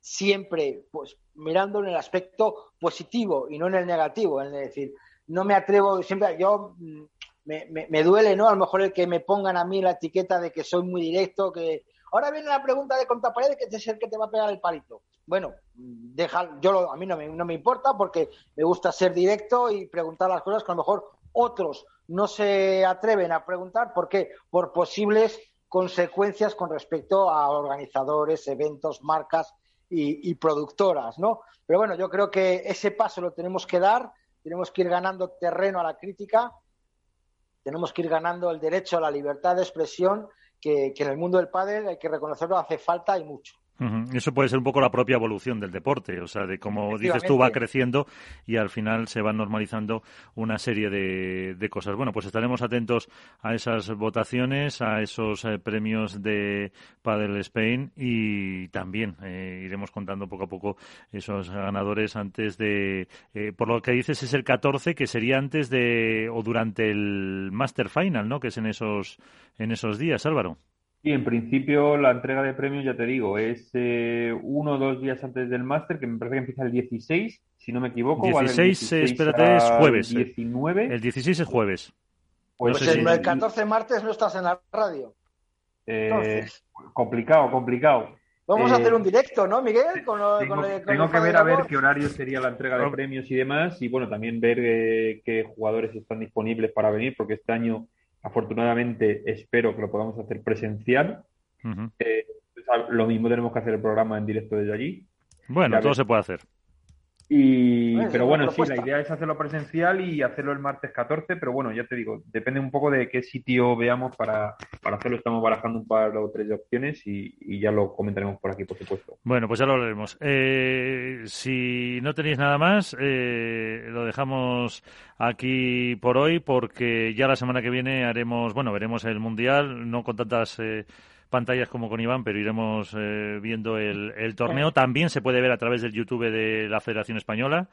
siempre, pues mirando en el aspecto positivo y no en el negativo. Es decir, no me atrevo, siempre yo mm, me, me, duele, ¿no? A lo mejor el que me pongan a mí la etiqueta de que soy muy directo, que ahora viene la pregunta de contrapared que es el que te va a pegar el palito. Bueno, deja, yo a mí no me, no me importa porque me gusta ser directo y preguntar las cosas que a lo mejor otros no se atreven a preguntar. ¿Por qué? Por posibles consecuencias con respecto a organizadores, eventos, marcas y, productoras, ¿no? Pero bueno, yo creo que ese paso lo tenemos que dar, tenemos que ir ganando terreno a la crítica, tenemos que ir ganando el derecho a la libertad de expresión, que, en el mundo del pádel hay que reconocerlo, hace falta y mucho. Eso puede ser un poco la propia evolución del deporte, o sea, de como dices tú, va creciendo y al final se van normalizando una serie de, cosas. Bueno, pues estaremos atentos a esas votaciones, a esos eh, premios de Padel Spain y también eh, iremos contando poco a poco esos ganadores antes de, eh, por lo que dices es el 14, que sería antes de o durante el Master Final, ¿no? Que es en esos, en esos días, Álvaro. Sí, en principio la entrega de premios, ya te digo, es eh, uno o dos días antes del máster, que me parece que empieza el 16, si no me equivoco. 16, espérate, es jueves. 19. El 16 es jueves. Pues, el 14 martes no estás en la radio. Eh, complicado, complicado. Vamos a hacer un directo, ¿no, Miguel? tengo, que ver a ver qué horario sería la entrega de premios y demás, y bueno, también ver qué jugadores están disponibles para venir, porque este año, afortunadamente, espero que lo podamos hacer presencial. lo mismo tenemos que hacer el programa en directo desde allí. Bueno, todo se puede hacer. Y, pero bueno, sí, la idea es hacerlo presencial y hacerlo el martes 14, pero bueno, ya te digo, depende un poco de qué sitio veamos para, para hacerlo. Estamos barajando un par o tres de opciones y, ya lo comentaremos por aquí, por supuesto. Bueno, pues ya lo hablaremos. Eh, si no tenéis nada más, eh, lo dejamos aquí por hoy porque ya la semana que viene haremos, bueno, veremos el Mundial, no con tantas... Eh, pantallas como con Iván, pero iremos eh, viendo el, torneo. También se puede ver a través del YouTube de la Federación Española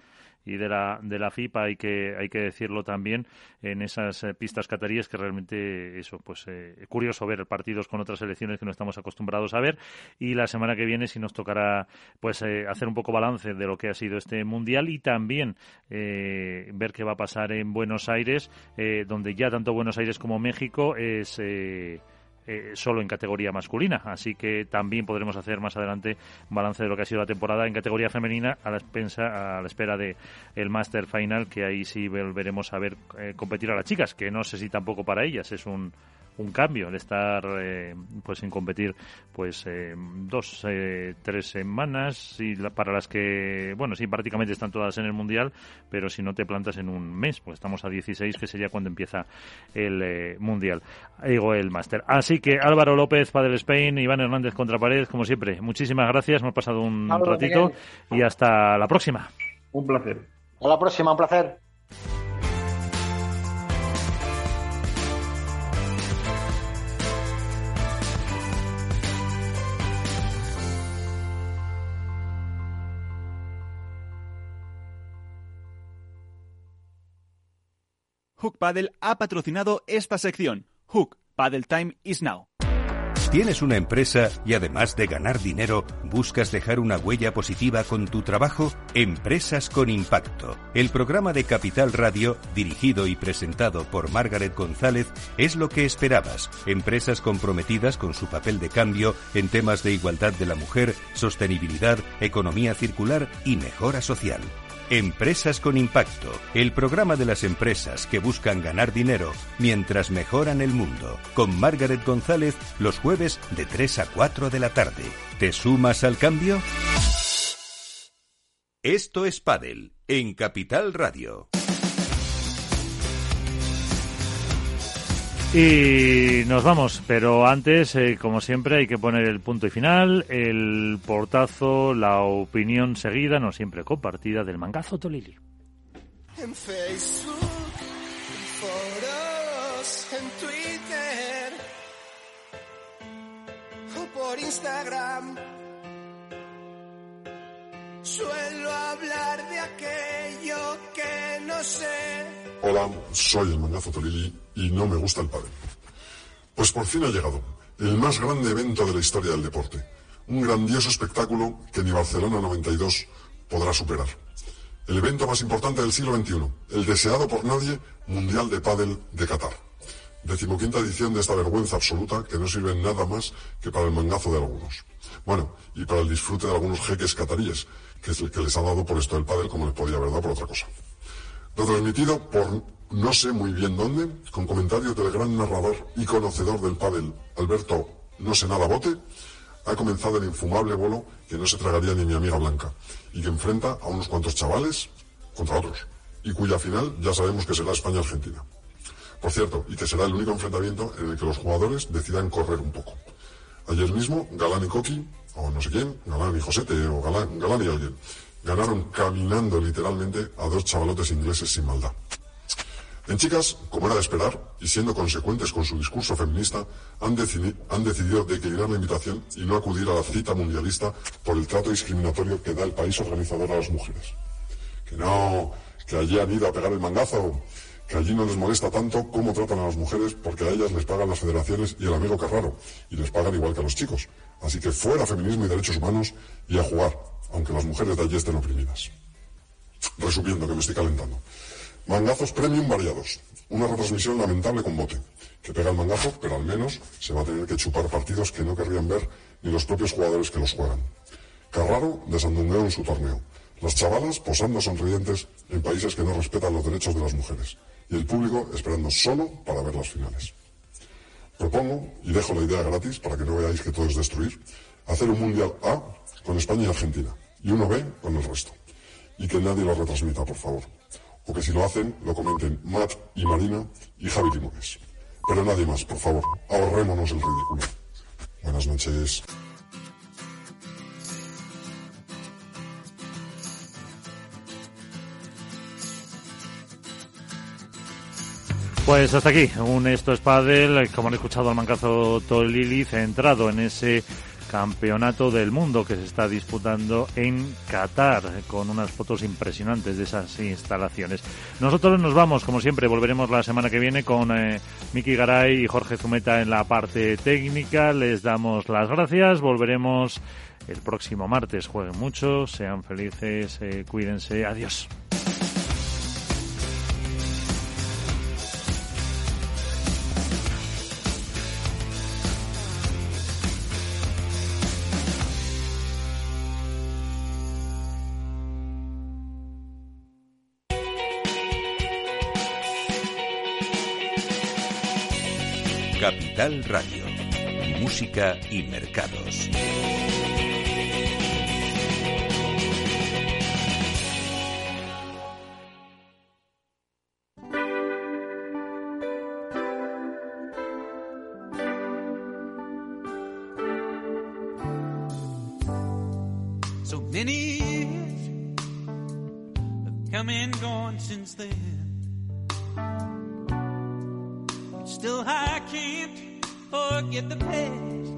y de la, de la FIPA hay que, hay que decirlo también en esas eh, pistas cataríes que realmente eso pues eh, curioso ver partidos con otras selecciones que no estamos acostumbrados a ver y la semana que viene si nos tocará pues hacer un poco balance de lo que ha sido este mundial y también ver qué va a pasar en Buenos Aires donde ya tanto Buenos Aires como México es eh, solo en categoría masculina. Así que también podremos hacer más adelante balance de lo que ha sido la temporada en categoría femenina a la, a la espera de el Master Final, que ahí sí volveremos a ver eh, competir a las chicas, que no sé si tampoco para ellas es un un cambio el estar eh, pues sin competir pues eh, dos eh, tres semanas y para las que bueno sí prácticamente están todas en el mundial pero si no te plantas en un mes pues estamos a 16 que sería cuando empieza el mundial digo el máster. Así que Álvaro López Padel Spain Iván Hernández contra pared como siempre muchísimas gracias hemos pasado un ratito y hasta la próxima. Un placer. A la próxima un placer Hook Paddle ha patrocinado esta sección. Hook Paddle Time is now. ¿Tienes una empresa y además de ganar dinero, buscas dejar una huella positiva con tu trabajo? Empresas con Impacto. El programa de Capital Radio, dirigido y presentado por Margaret González, es lo que esperabas. Empresas comprometidas con su papel de cambio en temas de igualdad de la mujer, sostenibilidad, economía circular y mejora social. Empresas con Impacto, el programa de las empresas que buscan ganar dinero mientras mejoran el mundo, con Margaret González los jueves de 3 a 4 de la tarde. ¿Te sumas al cambio? Esto es Padel, en Capital Radio. Y nos vamos, pero antes, eh, como siempre, hay que poner el punto y final, el portazo, la opinión seguida, no siempre compartida, del mangazo Tolili. En Facebook, en en Twitter o por Instagram. Suelo hablar de aquello que no sé Hola, soy el Mangazo Tolili y no me gusta el pádel. Pues por fin ha llegado el más grande evento de la historia del deporte. Un grandioso espectáculo que ni Barcelona 92 podrá superar. El evento más importante del siglo XXI, el deseado por nadie Mundial de Pádel de Qatar. Decimoquinta edición de esta vergüenza absoluta que no sirve nada más que para el mangazo de algunos. Bueno, y para el disfrute de algunos jeques cataríes, que es el que les ha dado por esto del pádel como les podía haber dado por otra cosa transmitido por no sé muy bien dónde, con comentarios del gran narrador y conocedor del pádel, Alberto No sé nada bote, ha comenzado el infumable bolo que no se tragaría ni mi amiga Blanca, y que enfrenta a unos cuantos chavales contra otros, y cuya final ya sabemos que será España-Argentina. Por cierto, y que será el único enfrentamiento en el que los jugadores decidan correr un poco. Ayer mismo, Galán y Coqui, o no sé quién, Galán y Josete, o Galán, Galán y alguien, ganaron caminando literalmente a dos chavalotes ingleses sin maldad. En chicas, como era de esperar, y siendo consecuentes con su discurso feminista, han, decidido declinar la invitación y no acudir a la cita mundialista por el trato discriminatorio que da el país organizador a las mujeres. Que no, que allí han ido a pegar el mangazo, que allí no les molesta tanto cómo tratan a las mujeres porque a ellas les pagan las federaciones y el amigo Carraro, y les pagan igual que a los chicos. Así que fuera feminismo y derechos humanos y a jugar, aunque las mujeres de allí estén oprimidas. Resumiendo, que me estoy calentando. Mangazos premium variados. Una retransmisión lamentable con bote. Que pega el mangazo, pero al menos se va a tener que chupar partidos que no querrían ver ni los propios jugadores que los juegan. Carraro desandungueo en su torneo. Las chavalas posando sonrientes en países que no respetan los derechos de las mujeres. Y el público esperando solo para ver las finales. Propongo, y dejo la idea gratis para que no veáis que todo es destruir, hacer un Mundial A con España y Argentina. Y uno B con el resto. Y que nadie lo retransmita, por favor. O que si lo hacen, lo comenten Matt y Marina y Javi Limones. Pero nadie más, por favor. Ahorrémonos el ridículo. Buenas noches. Pues hasta aquí, un Esto es Padel, como han escuchado al mancazo Tolili, centrado en ese campeonato del mundo que se está disputando en Qatar, con unas fotos impresionantes de esas instalaciones. Nosotros nos vamos, como siempre, volveremos la semana que viene con eh, Miki Garay y Jorge Zumeta en la parte técnica. Les damos las gracias, volveremos el próximo martes. Jueguen mucho, sean felices, eh, cuídense, adiós. Radio. Música y mercados. So many years have come and gone since then. Still, I can't forget the past.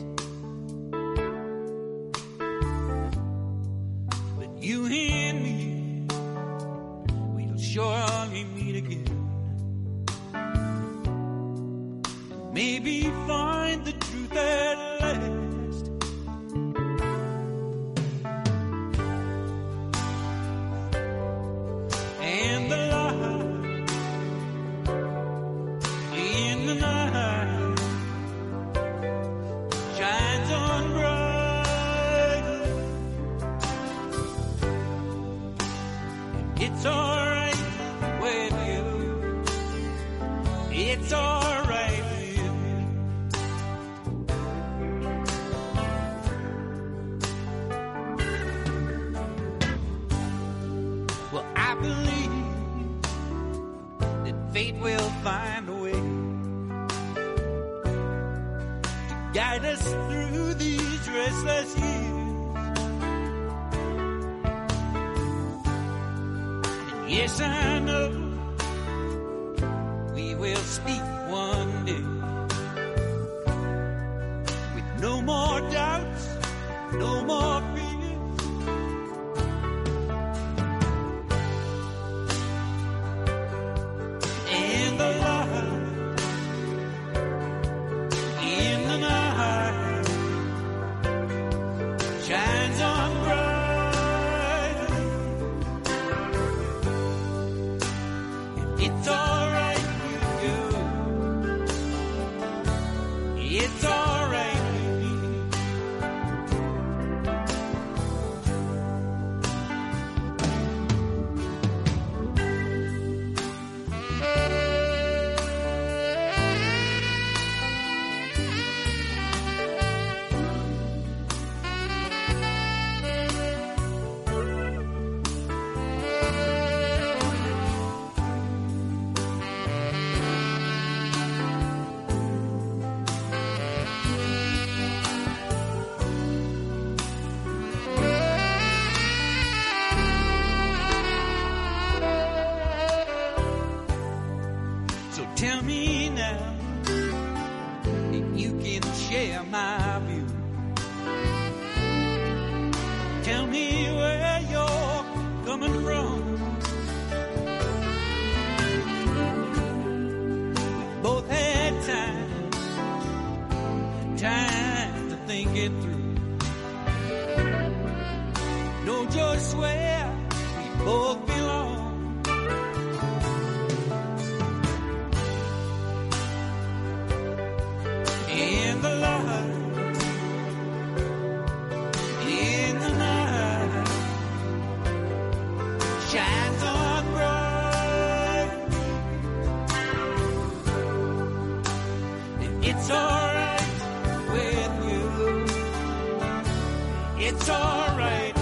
It's alright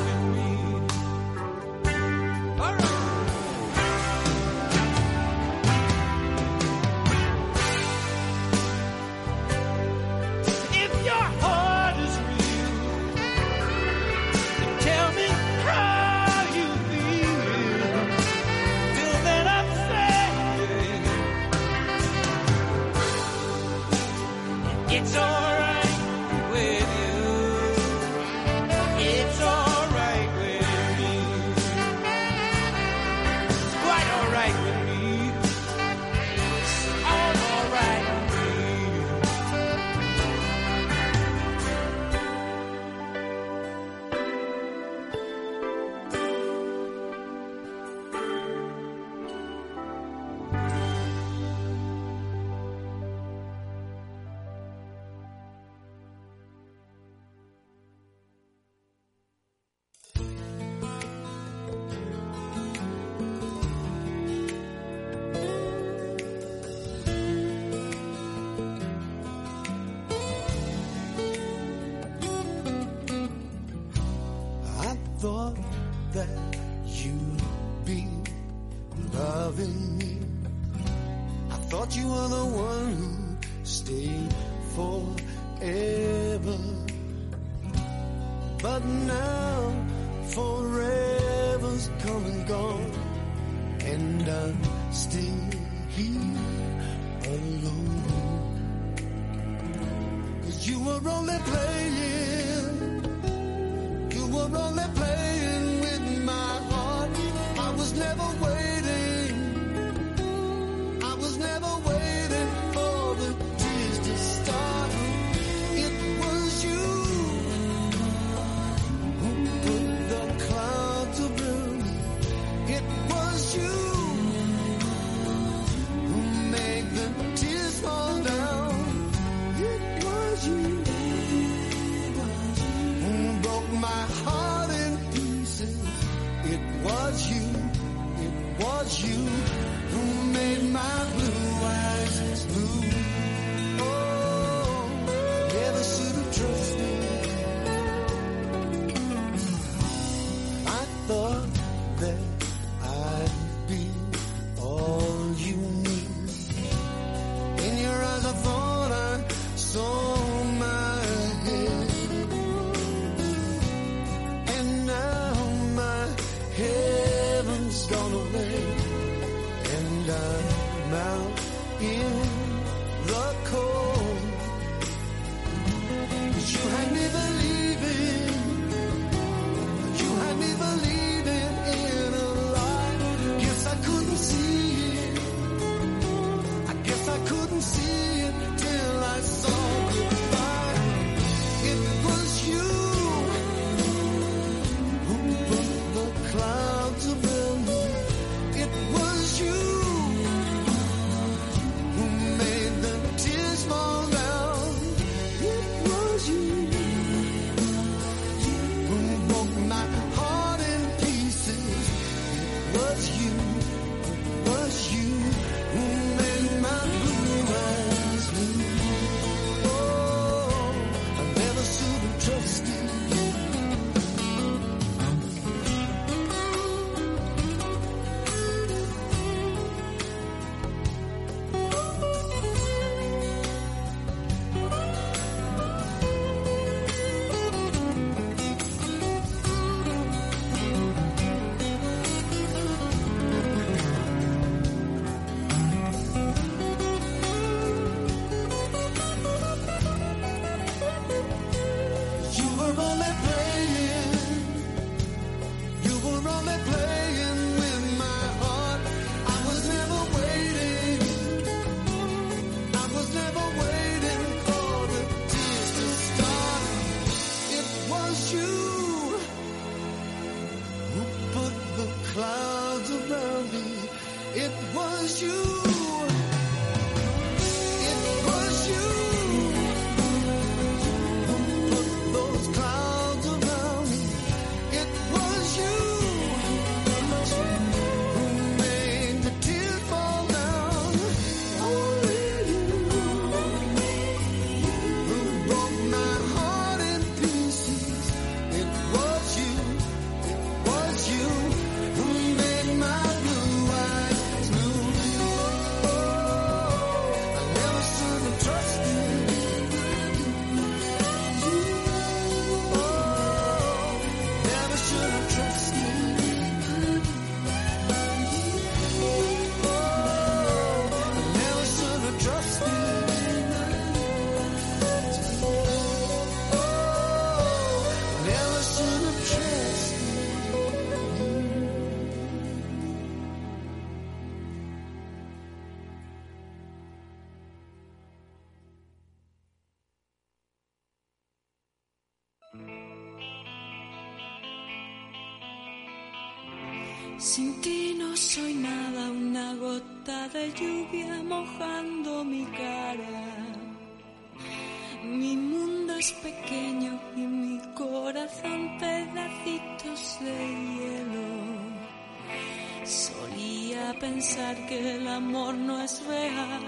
pensar que el amor no es real,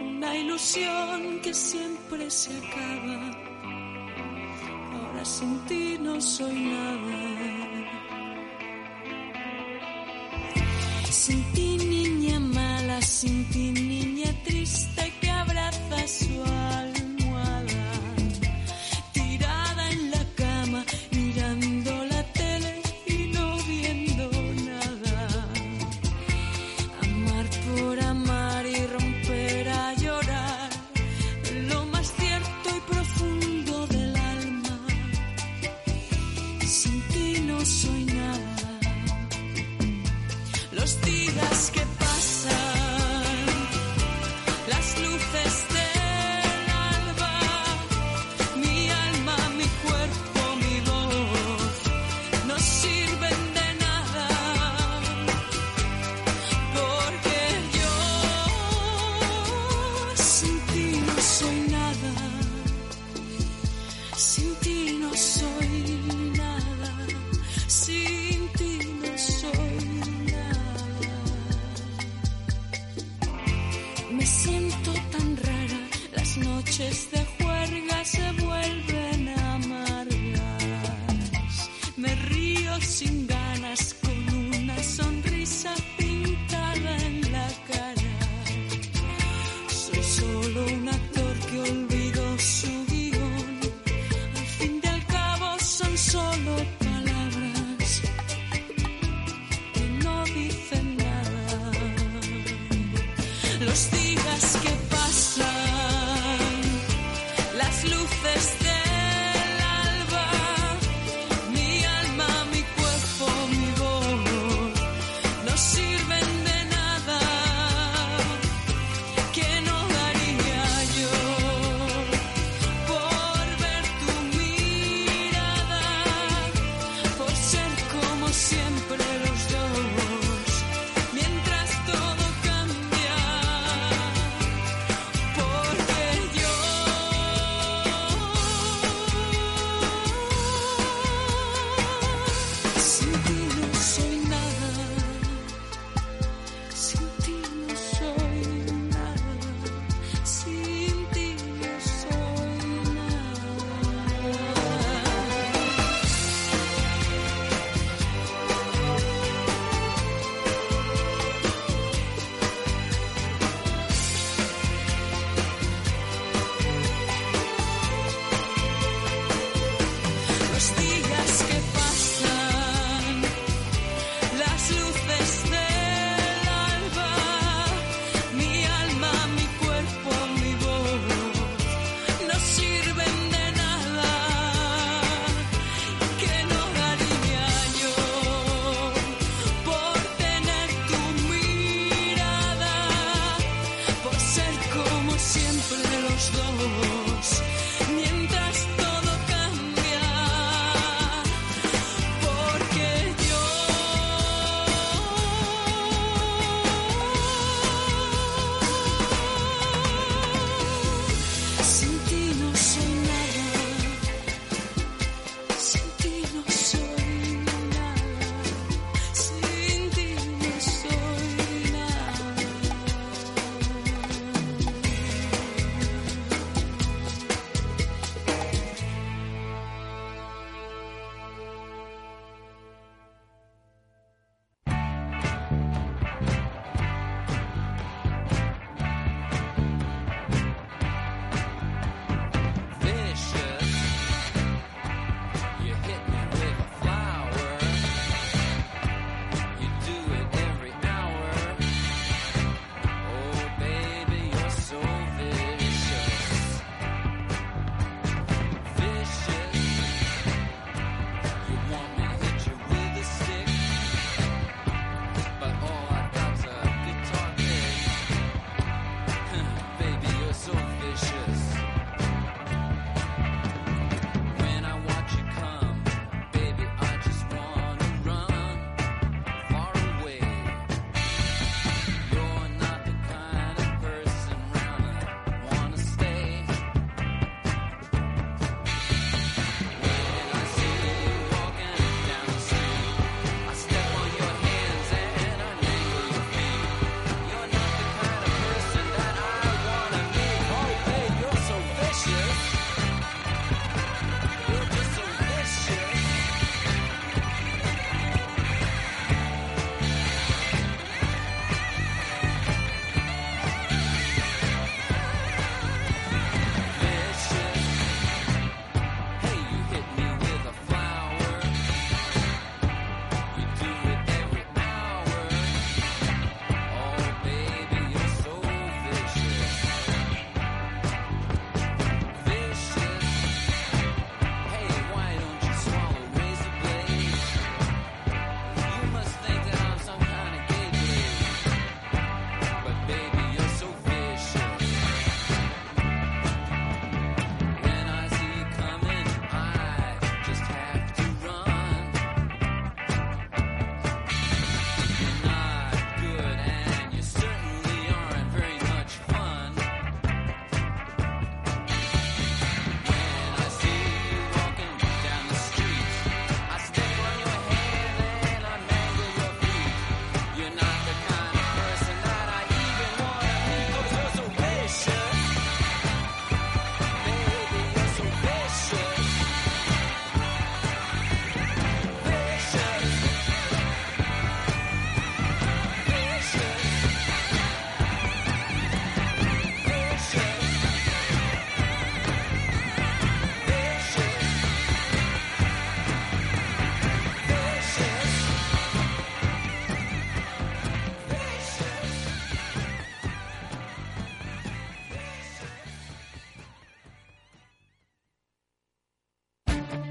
una ilusión que siempre se acaba. Ahora sin ti no soy nada. Sin ti niña mala, sin ti so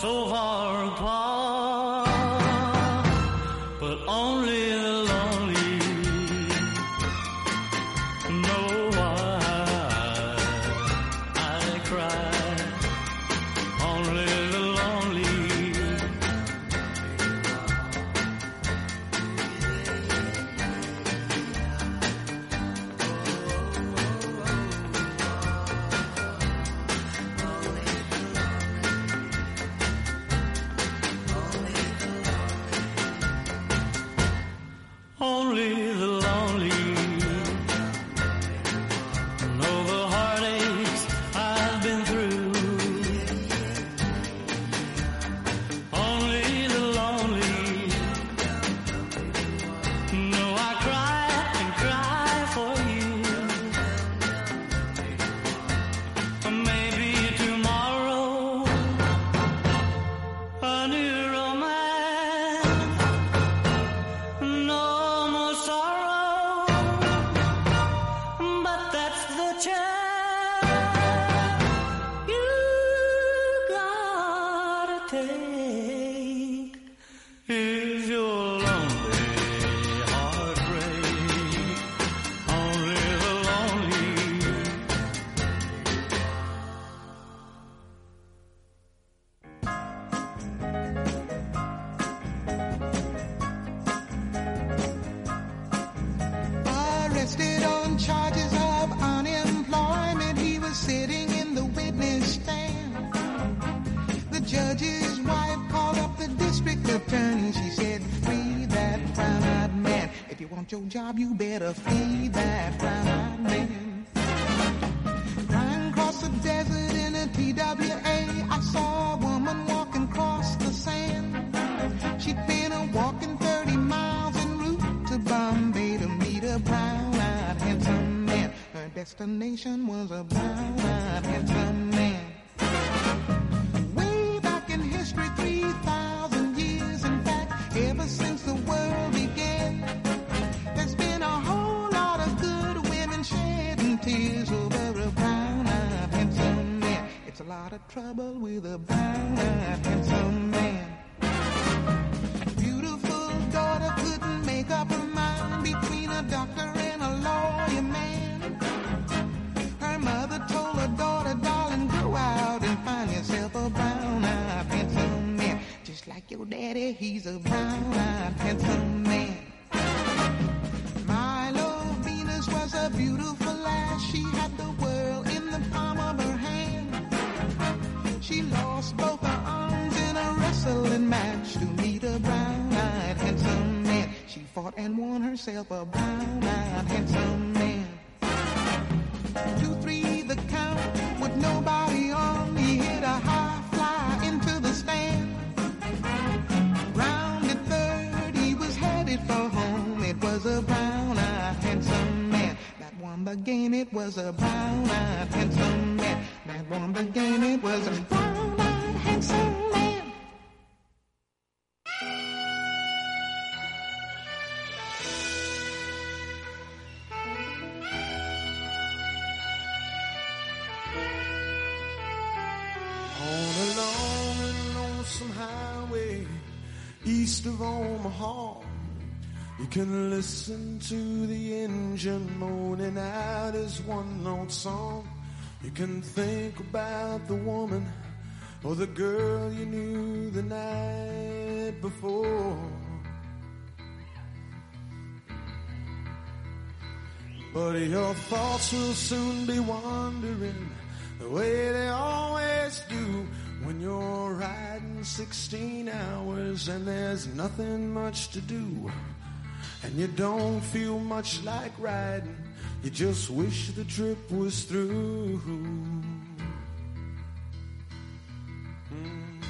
so far apart, but only east of Omaha. You can listen to the engine moaning out his one note song. You can think about the woman or the girl you knew the night before. But your thoughts will soon be wandering the way they always do when you're riding 16 hours and there's nothing much to do. And you don't feel much like riding, you just wish the trip was through. Mm.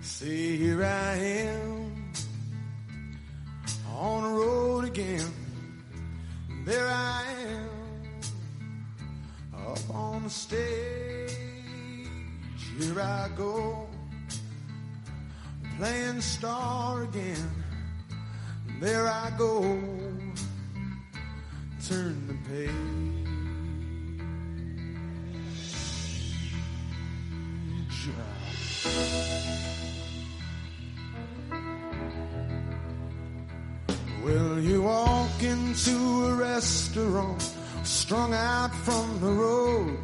See, here I am on the road again. There I am up on the stage. Here I go playing star again. There I go, turn the page. Well, you walk into a restaurant, strung out from the road,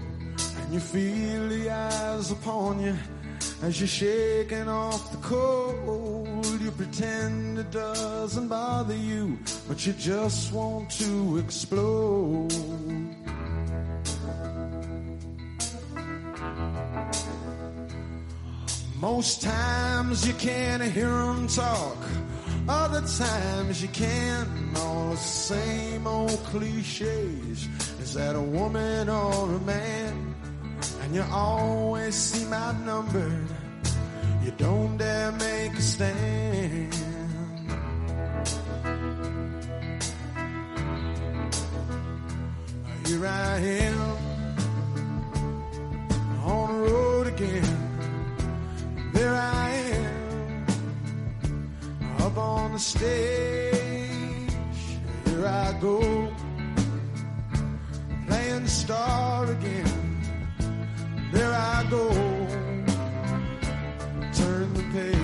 you feel the eyes upon you as you're shaking off the cold. You pretend it doesn't bother you, but you just want to explode. Most times you can't hear them talk. Other times you can, all the same old cliches. Is that a woman or a man? And you always seem outnumbered. You don't dare make a stand. Here I am on the road again. There I am up on the stage. Here I go, playing star again. There I go, turn the page.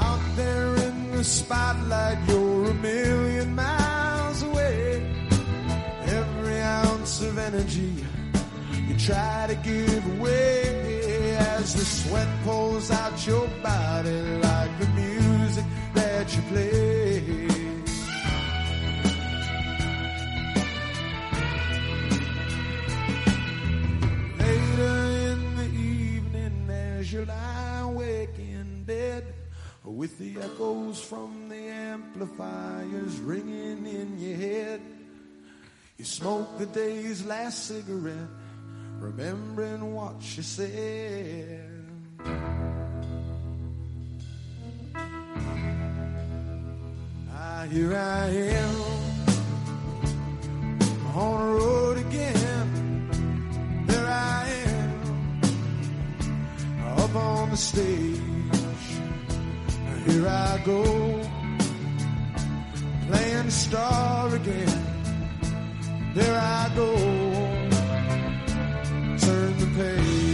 Out there in the spotlight, you're a million miles away. Every ounce of energy you try to give away as the sweat pours out your body like the music that you play. Later in the evening, as you lie awake in bed, with the echoes from the amplifiers ringing in your head, you smoke the day's last cigarette, remembering what you said. Ah, here I am on the road again. There I am up on the stage. Here I go playing the star again. There I go, pay.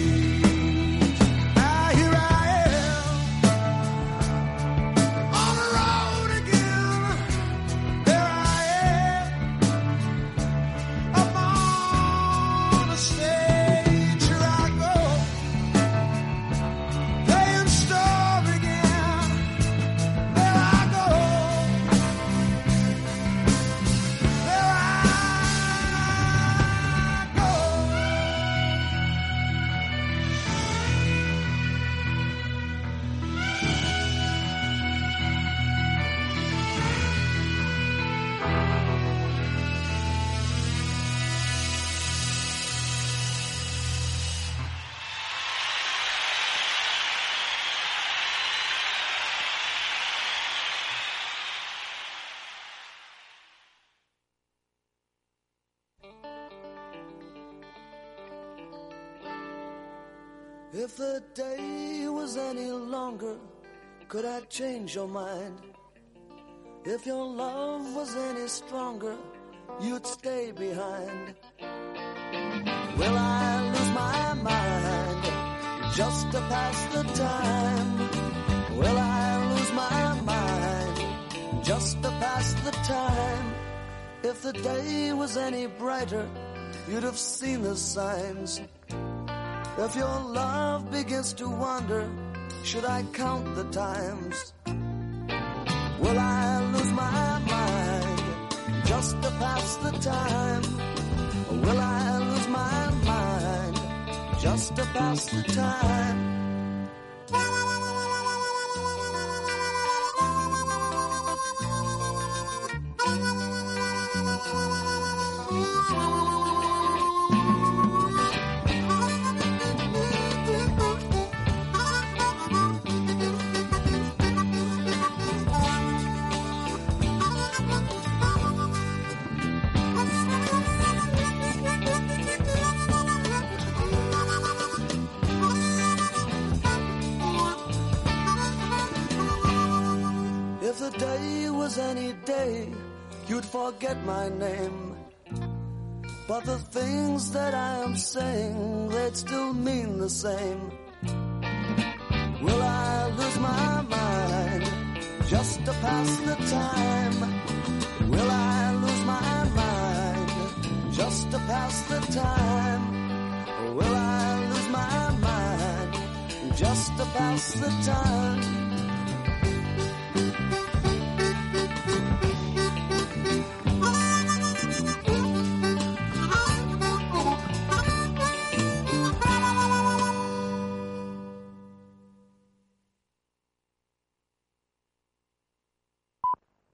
Day was any longer, could I change your mind? If your love was any stronger, you'd stay behind. Will I lose my mind just to pass the time? Will I lose my mind just to pass the time? If the day was any brighter, you'd have seen the signs. If your love begins to wander, should I count the times? Will I lose my mind just to pass the time? Or will I lose my mind just to pass the time? Forget my name. But the things that I am saying, they'd still mean the same. Will I lose my mind just to pass the time? Will I lose my mind just to pass the time? Will I lose my mind just to pass the time?